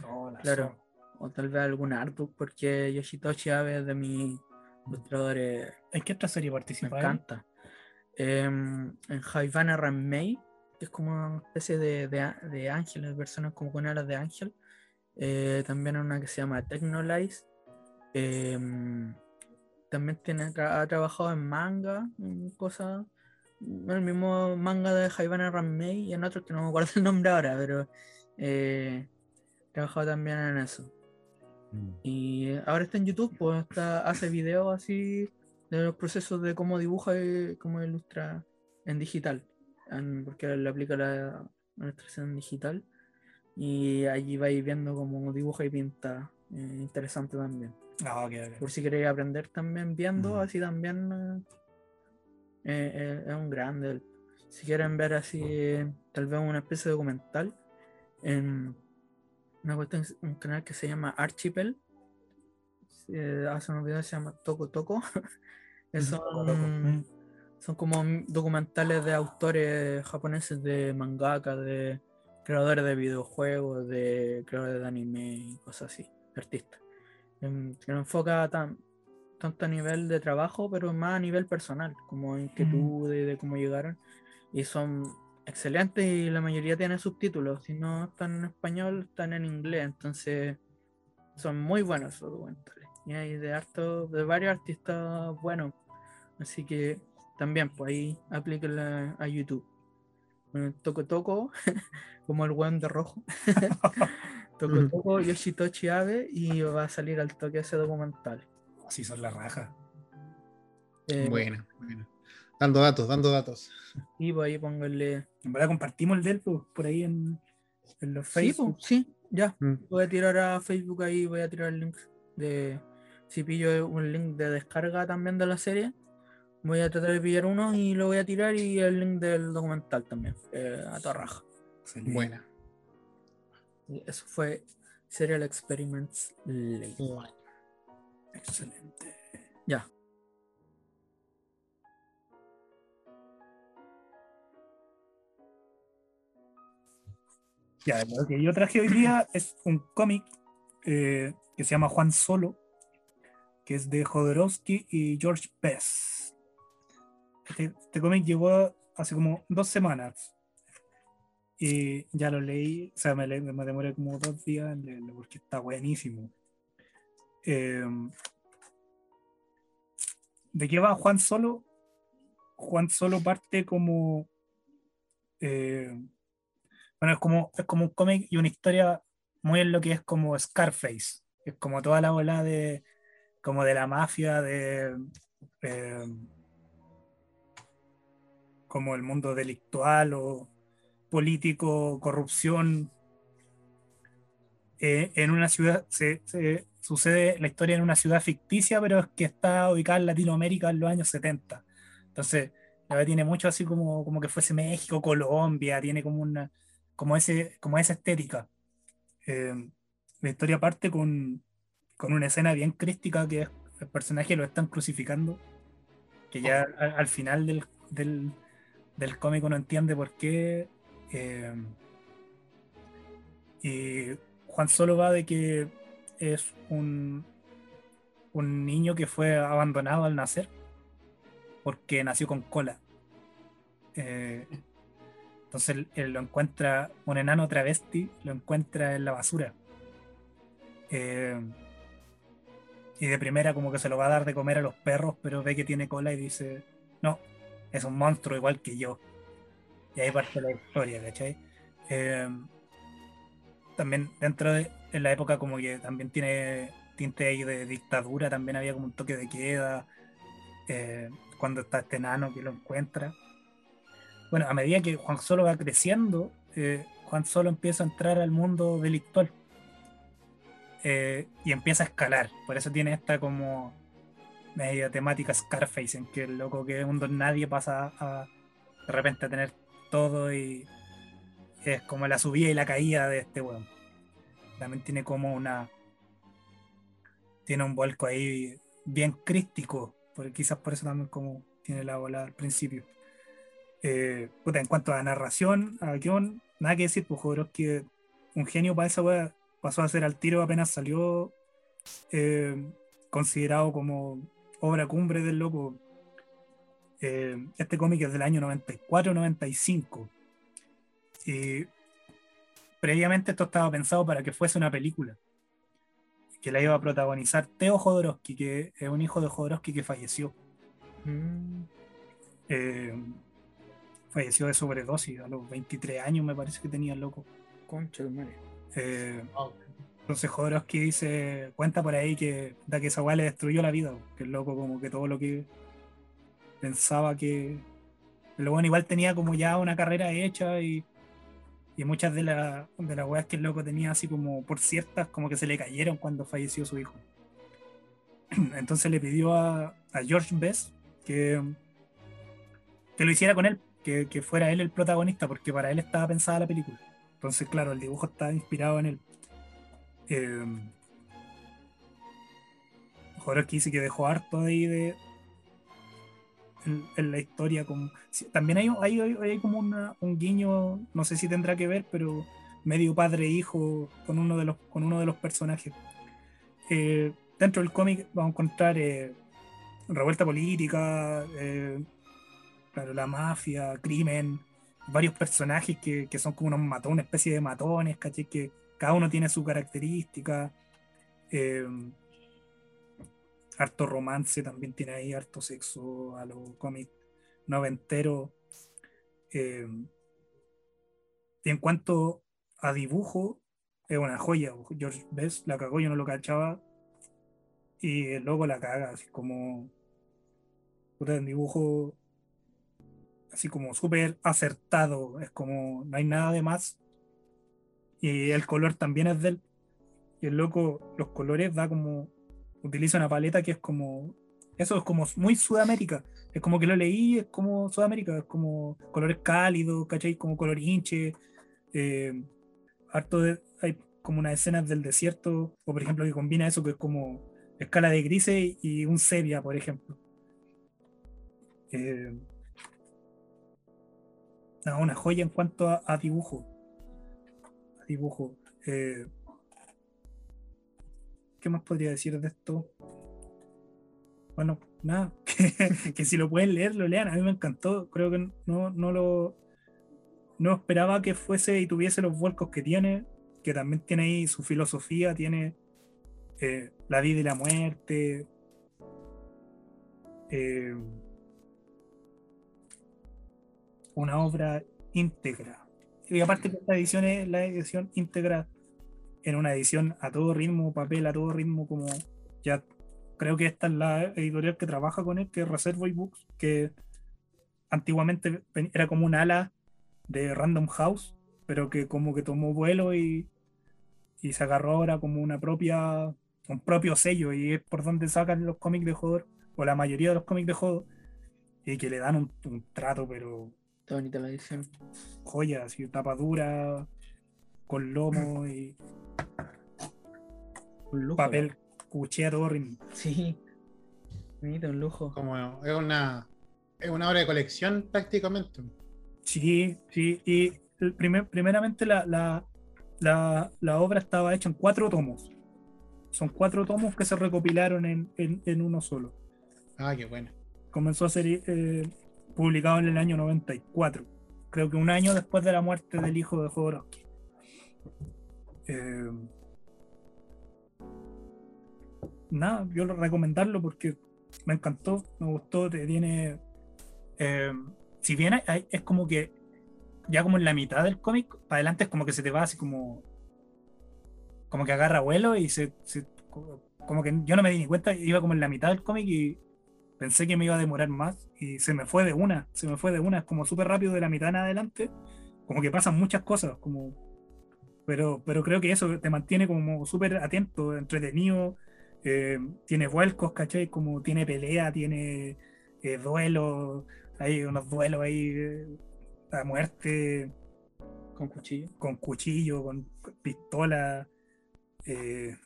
No, la Claro. O tal vez algún artbook, porque Yoshitoshi Abe es de mis ilustradores, ¿En qué otra serie me participa? él? encanta. Em, en Haivana Ranmei, que es como una especie de, de, á- de versiones como con alas de ángel. Eh, también una que se llama Technolize. Em, también tiene, ha trabajado en manga, en cosas. El mismo manga de Haivana Ranmei y en otro que no me acuerdo el nombre ahora, pero eh, trabajado también en eso. Y ahora está en YouTube, pues está, hace videos así de los procesos de cómo dibuja y cómo ilustra en digital. en- porque le aplica la ilustración digital. Y allí vais viendo cómo dibuja y pinta. eh, interesante también. Ah, ok, ok. Por si queréis aprender también viendo, Mm. así también eh, eh, eh, es un grande. Si quieren ver así, eh, tal vez una especie de documental, en una cuestión, un canal que se llama Archipel, eh, hace unos videos que se llama Toco Toco. Toco Toco, son, son como documentales de autores japoneses, de mangaka, de creadores de videojuegos, de creadores de anime y cosas así, artistas. Em, Que no enfoca tan, tanto a nivel de trabajo, pero más a nivel personal, como inquietudes de cómo llegaron. Y son excelentes y la mayoría tienen subtítulos. Si no están en español, están en inglés. Entonces son muy buenos esos documentales. Y hay de harto, de varios artistas buenos. Así que también, pues ahí aplíquenla a YouTube. Bueno, toco toco, como el weón de rojo. toco toco Yoshitoshi Abe y va a salir al toque ese documental. Así son la raja. Eh, Bueno, bueno. Dando datos, dando datos. Y pues ahí pónganle. En verdad compartimos el del pues, por ahí en, en los Facebook. pues, sí, ya. Mm. Voy a tirar a Facebook ahí, voy a tirar el link de. Si pillo un link de descarga también de la serie, voy a tratar de pillar uno y lo voy a tirar y el link del documental también, eh, a toda raja. Excelente. Buena. Y Eso fue Serial Experiments Late. Excelente. Ya. Ya, lo que yo traje hoy día es un cómic eh, que se llama Juan Solo, que es de Jodorowsky y George Bess. Este, este cómic llegó hace como dos semanas. Y ya lo leí, o sea, me, demoré como dos días en leerlo porque está buenísimo. Eh, ¿De qué va Juan Solo? Juan Solo parte como. eh, bueno, es como, es como un cómic y una historia muy en lo que es como Scarface. Es como toda la bola de, como de la mafia, de eh, como el mundo delictual o político, corrupción. Eh, en una ciudad, se, se- sucede la historia en una ciudad ficticia, pero es que está ubicada en Latinoamérica en los años 70. Entonces, la verdad tiene mucho así como, como que fuese México, Colombia, tiene como una, como ese, como esa estética. Eh, la historia parte con, con una escena bien crística que es el personaje lo están crucificando, que ya al, al final del, del, del cómic uno entiende por qué. eh, y Juan Solo va de que es un, un niño que fue abandonado al nacer porque nació con cola. Eh, entonces él, lo encuentra, un enano travesti, lo encuentra en la basura. Eh, y de primera como que se lo va a dar de comer a los perros, pero ve que tiene cola y dice, no, es un monstruo igual que yo. Y ahí parte la historia, ¿cachai? Eh, también dentro de en la época como que también tiene tinte ahí de dictadura, también había como un toque de queda, eh, cuando está este enano que lo encuentra. Bueno, a medida que Juan Solo va creciendo, eh, Juan Solo empieza a entrar al mundo delictual eh, y empieza a escalar. Por eso tiene esta como media temática Scarface, en que el loco que es un don nadie pasa a de repente a tener todo y es como la subida y la caída de este weón. También tiene como una. Tiene un vuelco ahí bien crístico, porque quizás por eso también como tiene la bola al principio. Eh, puta, en cuanto a narración, a guion, nada que decir, pues Jodorowsky, un genio para esa weá, pasó a ser al tiro apenas salió eh, considerado como obra cumbre del loco. Eh, este cómic es del año 94-95. Y previamente esto estaba pensado para que fuese una película. Que la iba a protagonizar Teo Jodorowsky, que es un hijo de Jodorowsky que falleció. Mm, Eh, falleció de sobredosis a los 23 años, me parece que tenía el loco. concha de madre. Eh, entonces Jodorowsky dice, cuenta por ahí que, da que esa weá le destruyó la vida, que el loco como que todo lo que pensaba que... Pero bueno, igual tenía como ya una carrera hecha y, y muchas de, la- de las weas que el loco tenía así como por ciertas, como que se le cayeron cuando falleció su hijo. Entonces le pidió a, a George Best que, que lo hiciera con él, que, fuera él el protagonista, porque para él estaba pensada la película. Entonces, claro, el dibujo está inspirado en él. Eh, Jodorowsky dice que dejó harto ahí de, en, la historia. Como, también hay, como un guiño, no sé si tendrá que ver, pero medio padre-hijo con, uno de los- con uno de los personajes. Eh, dentro del cómic vamos a encontrar eh, revuelta política, eh, claro, la mafia, crimen, varios personajes que, que son como unos matones, una especie de matones, ¿cachai? Que cada uno tiene su característica. eh, harto romance también tiene ahí, harto sexo a los cómics noventeros. eh, y en cuanto a dibujo, es una joya. George Best la cagó, yo no lo cachaba. Y el loco la caga, así como. en dibujo. Así como súper acertado. Es como. No hay nada de más. Y el color también es del. Y el loco, los colores da como. Utiliza una paleta que es como. Eso es como muy Sudamérica. Es como que lo leí, es como Sudamérica. Es como colores cálidos, ¿cachai? Como color hinche. eh, harto de, hay como unas escenas del desierto, o por ejemplo que combina eso que es como escala de grises y un sepia, por ejemplo. Eh, una joya en cuanto a, dibujo. A dibujo. Eh, ¿Qué más podría decir de esto? Bueno, nada, que, que si lo pueden leer, lo lean. A mí me encantó. Creo que no, no lo. No esperaba que fuese y tuviese los vuelcos que tiene, que también tiene ahí su filosofía, tiene eh, la vida y la muerte. eh, una obra íntegra. Y aparte que esta edición es la edición íntegra en una edición a todo ritmo, papel a todo ritmo, como ya creo que esta es la editorial que trabaja con él, que es Reservoir Books, que antiguamente era como un ala de Random House, pero que como que tomó vuelo y, y se agarró ahora como una propia, un propio sello, y es por donde sacan los cómics de Hodor, o la mayoría de los cómics de Hodor, y que le dan un, un trato, pero Está bonita la edición. joya, así, tapa dura, con lomo y Un lujo. papel cuchea a todo. Sí. Bonito, un lujo. Como es una, es una obra de colección prácticamente. Sí, sí, y el primer, primeramente la, la, la, la obra estaba hecha en cuatro tomos. Son cuatro tomos que se recopilaron en, en, en uno solo. Ah, qué bueno. Comenzó a ser eh, publicado en el año 94. Creo que un año después de la muerte del hijo de Jodorowsky. Eh, nada, yo lo recomendarlo porque me encantó, me gustó, te tiene... eh, si bien es como que ya como en la mitad del cómic, para adelante es como que se te va así como... Como que agarra vuelo y se, se- como que yo no me di ni cuenta, iba como en la mitad del cómic y pensé que me iba a demorar más y se me fue de una, se me fue de una, es como súper rápido de la mitad en adelante, como que pasan muchas cosas, como pero, pero creo que eso te mantiene como súper atento, entretenido, eh, tiene vuelcos, ¿cachai? Como tiene pelea, tiene eh, duelos, hay unos duelos ahí eh, a muerte, Con cuchillo. con cuchillo, con pistola. eh,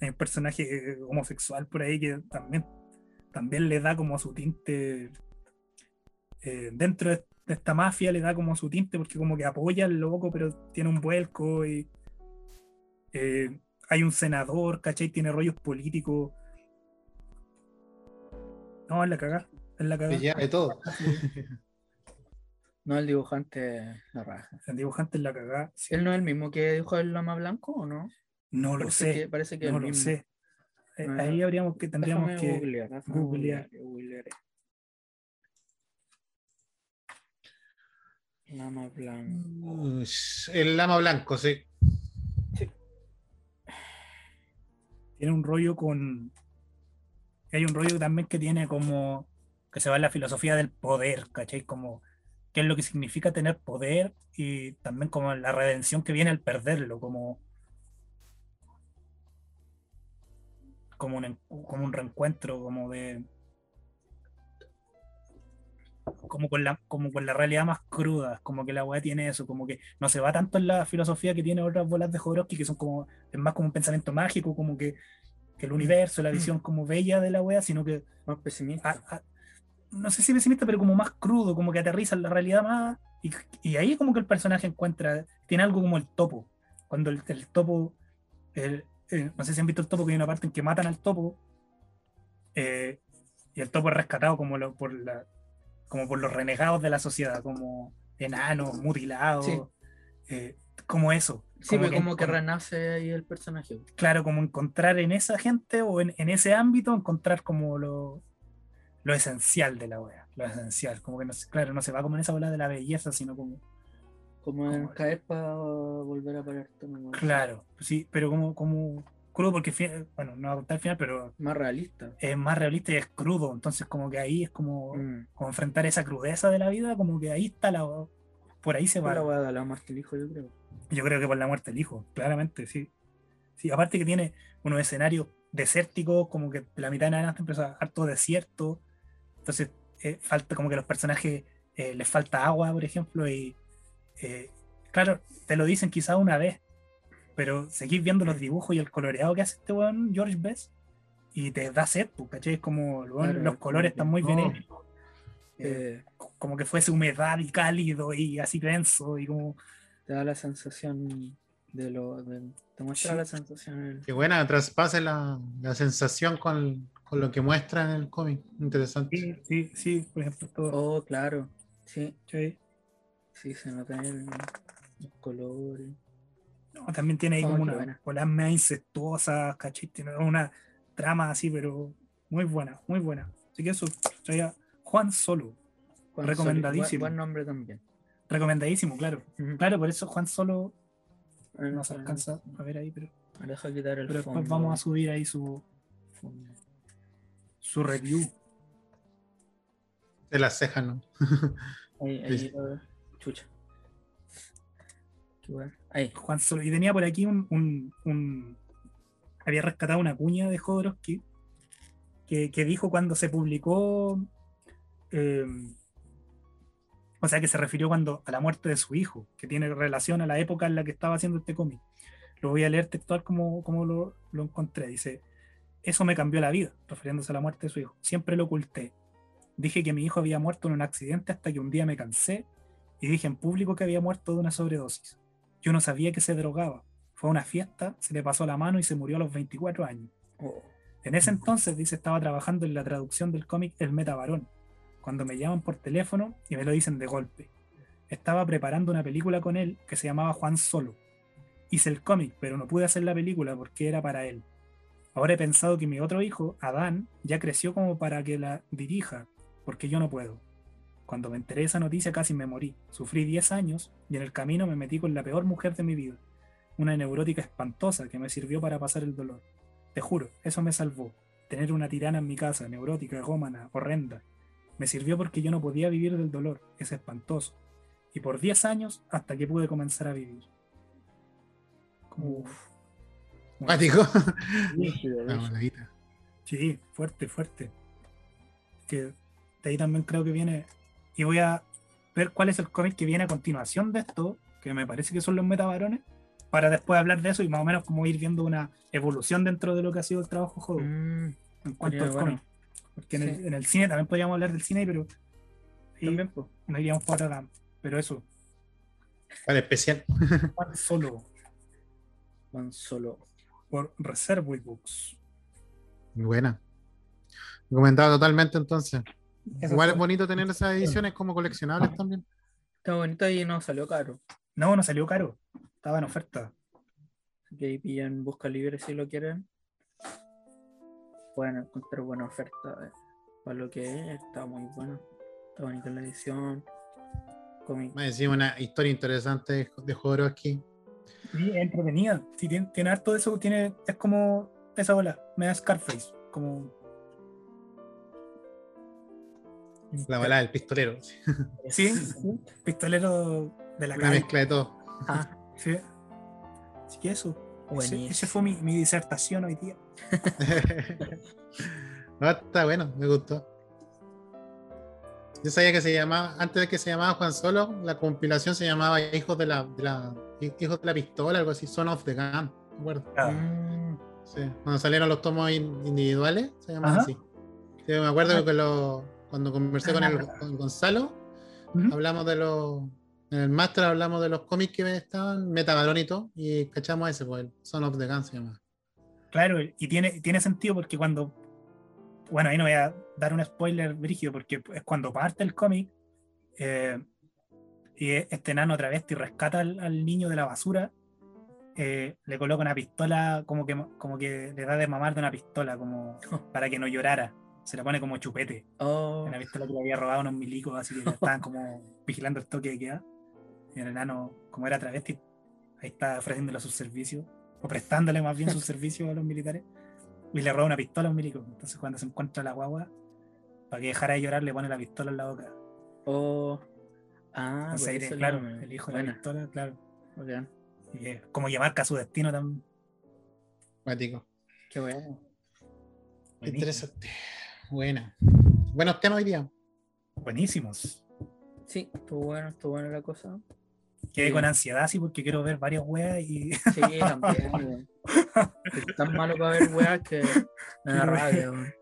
hay un personaje homosexual por ahí que también, también le da como su tinte. eh, dentro de, esta mafia le da como su tinte porque como que apoya al loco, pero tiene un vuelco y eh, hay un senador, ¿cachai? Tiene rollos políticos. No, es la cagada. Es la cagada. de todo. No, el dibujante la raja. El dibujante es la cagada. sí. ¿Él no es el mismo que dibujó el Lama Blanco o no? No lo Parece sé. que- parece que no el lo mismo. sé. Eh, Ah, Ahí habríamos que tendríamos Déjame que googlear. Lama Blanco. El lama blanco, sí. tiene un rollo con. Hay un rollo también que tiene como. que se va en la filosofía del poder, ¿cachai? Como qué es lo que significa tener poder y también como la redención que viene al perderlo, como. Como un, como un reencuentro, como de. Como con, la, como con la realidad más cruda, como que la weá tiene eso, como que no se va tanto en la filosofía que tiene otras bolas de Jodorowsky, que son como, es más como un pensamiento mágico, como que, que el universo, la visión como bella de la weá, sino que Más pesimista. a- a- no sé si pesimista, pero como más crudo, como que aterriza en la realidad más. Y, y ahí como que el personaje encuentra, tiene algo como el topo. Cuando el, el topo, el- eh, no sé si han visto el topo, que hay una parte en que matan al topo. eh, y el topo es rescatado como, lo- por la, como por los renegados de la sociedad, como enanos, mutilados, Sí. eh, como eso. Sí, como, como que encon- renace ahí el personaje. claro, como encontrar en esa gente o en, en ese ámbito, encontrar como lo, lo esencial de la wea, lo esencial, como que no, claro, no se va como en esa bola de la belleza, sino como, Como en caer para volver a pararte. ¿no? claro, sí, pero como, como crudo, porque, bueno, no va a contar el final, pero Más realista. es más realista y es crudo, entonces como que ahí es como, Mm. como enfrentar esa crudeza de la vida, como que ahí está la, por ahí se va. la weá de la más que el hijo, yo creo. Yo creo que por la muerte del hijo, claramente, sí. Sí, aparte que tiene unos escenarios desérticos, como que la mitad en adelante empieza harto desierto. Entonces, eh, falta como que los personajes eh, les falta agua, por ejemplo, y eh, claro, te lo dicen quizá una vez, pero seguís viendo los dibujos y el coloreado que hace este weón, George Best, y te da sed, pues, ¿cachai? Es como Claro, los es colores están muy bien hechos. Eh, Eh, como que fuese humedad y cálido y así denso y como te da la sensación de lo. de- te muestra Sí. la sensación. el- Qué buena, traspase la, la sensación con, con lo que muestra en el cómic. Interesante. Sí, sí, sí, por ejemplo, todo. Oh, claro. Sí, ¿cachai? Sí, se nota el, los colores. No, también tiene ahí Oh, como una bolas medio incestuosas, ¿cachai? Tiene una trama así, pero muy buena, muy buena. Así que eso traía Juan Solo. Juan Recomendadísimo. Buen, buen nombre también. Recomendadísimo, claro. Claro, por eso Juan Solo Ah, no se alcanza a ver ahí, pero, Me deja quitar el pero fondo. después vamos a subir ahí su, fondo. su review. De las cejas, ¿no? Ahí, ahí, Sí. Chucha. Ahí. Juan Solo. Y tenía por aquí un, había rescatado una cuña de Jodorowsky que, que dijo cuando se publicó. eh, o sea, que se refirió cuando a la muerte de su hijo, que tiene relación a la época en la que estaba haciendo este cómic. Lo voy a leer textual como, como lo, lo encontré. Dice: Eso me cambió la vida, refiriéndose a la muerte de su hijo. Siempre lo oculté. Dije que mi hijo había muerto en un accidente hasta que un día me cansé y dije en público que había muerto de una sobredosis. Yo no sabía que se drogaba. Fue una fiesta, se le pasó la mano y se murió a los 24 años. Oh, En ese entonces, dice, estaba trabajando en la traducción del cómic El Metavarón, cuando me llaman por teléfono y me lo dicen de golpe. Estaba preparando una película con él que se llamaba Juan Solo. Hice el cómic, pero no pude hacer la película porque era para él. Ahora he pensado que mi otro hijo, Adán, ya creció como para que la dirija, porque yo no puedo. Cuando me enteré de esa noticia casi me morí. Sufrí 10 años y en el camino me metí con la peor mujer de mi vida. Una neurótica espantosa que me sirvió para pasar el dolor. Te juro, eso me salvó. Tener una tirana en mi casa, neurótica, gómana, horrenda. Me sirvió porque yo no podía vivir del dolor, es espantoso. Y por 10 años hasta que pude comenzar a vivir. Como, Uf. La rígido. monedita. Sí, fuerte, fuerte. Que de ahí también creo que viene. Y voy a ver cuál es el cómic que viene a continuación de esto, que me parece que son los metabarones, para después hablar de eso y más o menos como ir viendo una evolución dentro de lo que ha sido el trabajo juego Mm, en cuanto al bueno. cómic. Porque en, el, Sí. en el cine también podríamos hablar del cine, pero también, pues. no iríamos otra rama. Pero eso, Vale, especial. Juan Solo Juan Solo. por Reservoir Books. Muy buena. Recomendado totalmente entonces. Eso Igual es bonito tener esas ediciones como coleccionables también. Está bonito y no salió caro. No, no salió caro. Estaba en oferta. Que ahí pillan Busca Libre si lo quieren. Pueden encontrar buena oferta eh, para lo que es. Está muy bueno. Está bonita la edición. Me decimos una historia interesante de- de Jodorowsky. Sí, es entretenida. Sí, tiene, tiene harto de eso. Tiene, es como esa bola. Me da Scarface. Como La balada del pistolero. Sí, pistolero de la Una calle. mezcla de todo. Ah, Sí. Así que eso. Ese fue mi, mi disertación hoy día. no, está bueno, me gustó. Yo sabía que se llamaba, antes de que se llamaba Juan Solo, la compilación se llamaba Hijos de la, de la- Hijos de la Pistola, algo así, Son of the Gun, ¿me acuerdo? Mm, Sí, cuando salieron los tomos in- individuales, se llamaban Ajá. así. Sí, me acuerdo Ah. que lo, Cuando conversé con, el, con Gonzalo, hablamos de los. En el Master hablamos de los cómics que estaban, Metabalón y todo, y cachamos ese, pues, el Son of the Gun se llama. Claro, y tiene, tiene sentido porque cuando. Bueno, ahí no voy a dar un spoiler brígido, porque es cuando parte el cómic eh, y este enano travesti rescata al, al niño de la basura, eh, le coloca una pistola, como que, como que le da de mamar de una pistola, como para que no llorara. Se la pone como chupete. Oh, Una pistola que le había robado a unos milicos, así que estaban como vigilando el toque de queda. Y el enano, como era travesti, ahí está ofreciéndole sus servicios, o prestándole más bien sus servicios a los militares. Y le roba una pistola a un milico. Entonces, cuando se encuentra la guagua, para que dejara de llorar, le pone la pistola en la boca. oh. Ah, Entonces, el claro, el hijo de la pistola, claro. bacán. Y es como que marca su destino también. Mático. Qué bueno. Buenísimo. Interesante. Buena. Buenos temas hoy día. Buenísimos. Sí, estuvo bueno, estuvo buena la cosa. Quedé Sí. con ansiedad, sí, porque quiero ver varias weas y Sí, también, weón. Es tan malo para ver weas que me da rabia, weón.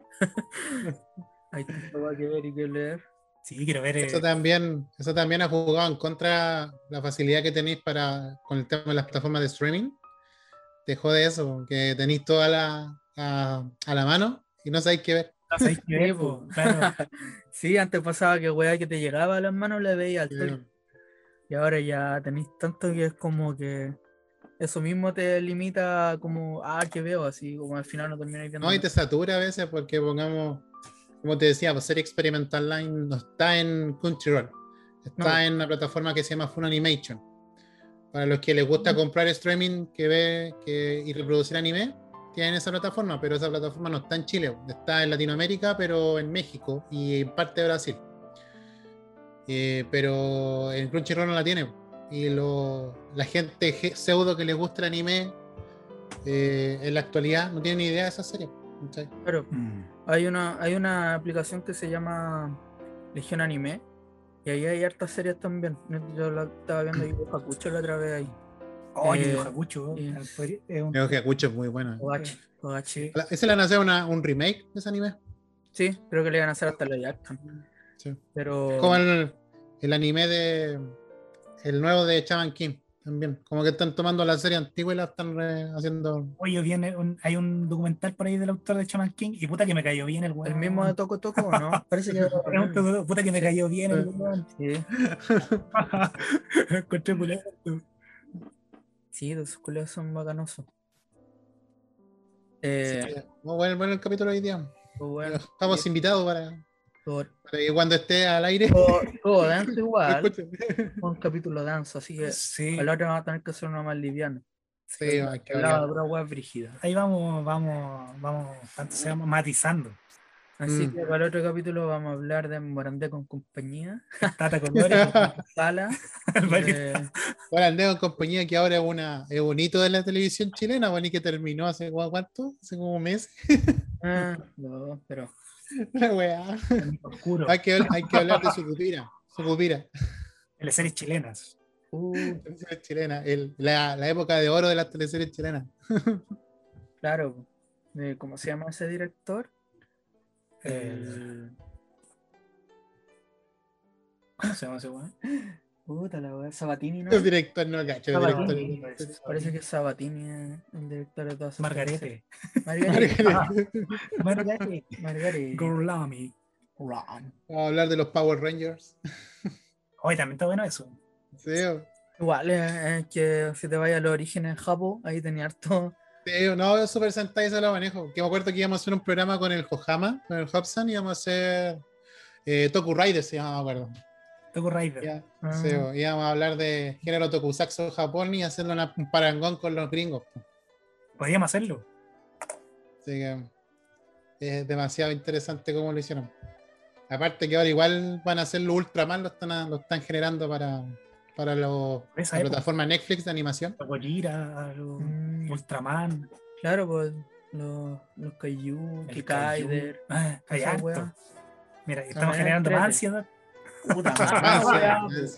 Hay tanta wea que ver y que leer. sí, quiero ver. eh, Eso también, eso también ha jugado en contra la facilidad que tenéis para con el tema de las plataformas de streaming. Te jode eso, que tenéis toda la a, a la mano y no sabéis qué ver. Sí, claro. Sí, antes pasaba que wea que te llegaba a las manos la veías al toque. Y ahora ya tenéis tanto que es como que eso mismo te limita como, ah, que veo, así como al final no termináis viendo. No, y te satura a veces porque pongamos, como te decía, pues serie experimental line no está en Crunchyroll, está No. en una plataforma que se llama Fun Animation. Para los que les gusta comprar streaming que ve que, y reproducir anime, tienen esa plataforma, pero esa plataforma no está en Chile, está en Latinoamérica, pero en México y en parte de Brasil. Eh, pero en Crunchyroll no la tiene. Y lo, la gente ge- pseudo que les gusta el anime eh, en la actualidad no tiene ni idea de esa serie. ¿cachai? Claro, Mm. hay una, hay una aplicación que se llama Legión Anime. Y ahí hay hartas series también. Yo la estaba viendo Yu Hakusho la otra vez ahí. Oye, Eh, Hakucho, sí. podría- es un- muy bueno. La- ¿Ese le van a hacer una- un remake de ese anime? Sí, creo que le iban a hacer hasta la action. Sí. Pero. Como el, el anime de. El nuevo de Chaman King también. Como que están tomando la serie antigua y la están re- haciendo. Oye, viene un- hay un documental por ahí del autor de Chaman King y puta que me cayó bien el weón. El mismo de Toco Toco, ¿o ¿no? Parece que. Puta que me cayó bien el weón. Sí, encontré. Sí, los culeros son bacanosos. Eh, Muy bueno, bueno el capítulo de hoy día. pues bueno, Estamos sí, invitados para, que cuando esté al aire. todo, denso igual. Un capítulo denso, así que Sí, el otro vamos a tener que hacer una más liviana. Sí, hay que ahí vamos, vamos, vamos, tanto se llama matizando. Así Mm. que para el otro capítulo vamos a hablar de Morandé con compañía, Tata Colores, Sala, eh, Andeo en compañía que ahora es, una, es un hito de la televisión chilena, bueno, y que terminó hace ¿cu- cuánto? Hace como un mes. ah, no, pero La weá. oscuro, Hay que, hay que hablar de su cupira. Su cupira. teleseries chilenas. uh, Teleseries chilena, el- la, la época de oro de las teleseries chilenas. claro, eh, ¿cómo se llama ese director? Eh, El- ¿Cómo se llama ese weón? Puta la wea, Sabatini, ¿no? El director no cacho. Sabatini, director- parece, parece que es Sabatini eh, el director de todas Margarete. Margarete. Margarete. Margarete. Gorlami. Vamos a hablar de los Power Rangers. Oye, también está bueno eso. Sí, Igual, eh, es que si te vayas a los orígenes en Japón, ahí tenía harto. No, Super Sentai se lo manejo. Que me acuerdo que íbamos a hacer un programa con el Hojama, con el Hobson, íbamos a hacer eh, Toku Rider, se llama, me acuerdo. Toku Rider. Ya, Ah. sí, íbamos a hablar de género Tokusatsu Japón y hacerle una- un parangón con los gringos. po. Podríamos hacerlo. Así que es demasiado interesante cómo lo hicieron. Aparte que ahora igual van a hacerlo Ultraman, lo están, lo están generando para, para esa la época. plataforma Netflix de animación. Los Gojira, los Mm, Ultraman. claro, pues los, los Kaiju, el Kikaider. Ah, hay harto. Mira, estamos Ah, generando más ansiedad. Puta Más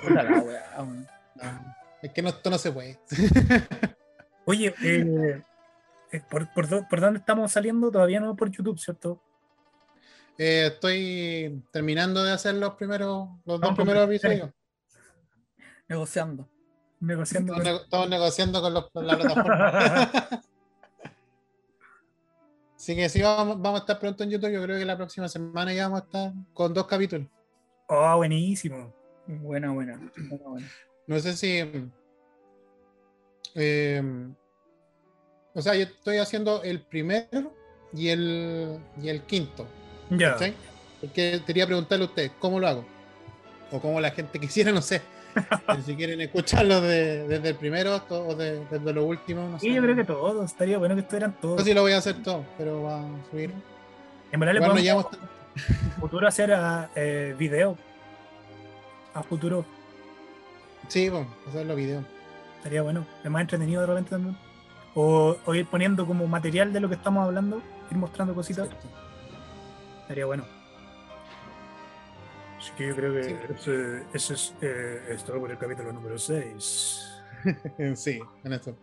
puta la wea, weón. No, es que no, esto no se puede. Oye, eh, eh, ¿por, por, dó- por dónde estamos saliendo? Todavía no por YouTube, ¿cierto? Eh, estoy terminando de hacer los primeros, los dos primeros episodios. Negociando. Negociando. Estamos, estamos negociando con, los, con la plataforma. Así que sí, vamos, vamos a estar pronto en YouTube. Yo creo que la próxima semana ya vamos a estar con dos capítulos. Oh, buenísimo. Buena, buena. buena, buena. No sé si. eh, o sea, yo estoy haciendo el primero y el, y el quinto. Ya. ¿cachai? Porque quería preguntarle a ustedes cómo lo hago. O cómo la gente quisiera, no sé. Si quieren escucharlo de- desde el primero o de- desde lo último. No sé. Sí, yo creo que todos. Estaría bueno que estuvieran todos. sé si lo voy a hacer todo, pero va a subir. En verdad le Igual no podemos a futuro hacer a, eh, video. A futuro. Sí, bueno, hacer los videos. Estaría bueno. Es más entretenido de repente también. O, o ir poniendo como material de lo que estamos hablando. Ir mostrando cositas. Estaría bueno. Así que yo creo que Sí. ese, ese es, eh, es todo por el capítulo número 6. Sí, con esto.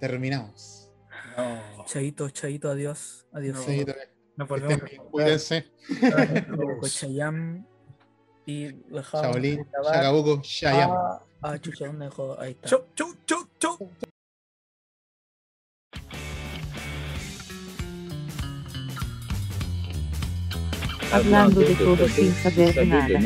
Terminamos. No. Chaito, chaito, adiós. Adiós. Sí, Nos estén volvemos. cuídense. Con Chayam y dejaba Shaolin, grabar. Shakabuco, Shayam. Ah, ah, chucha, ¿dónde dejó? Ahí está. Chau, chau, chau, chau. Hablando de todo sin saber nada.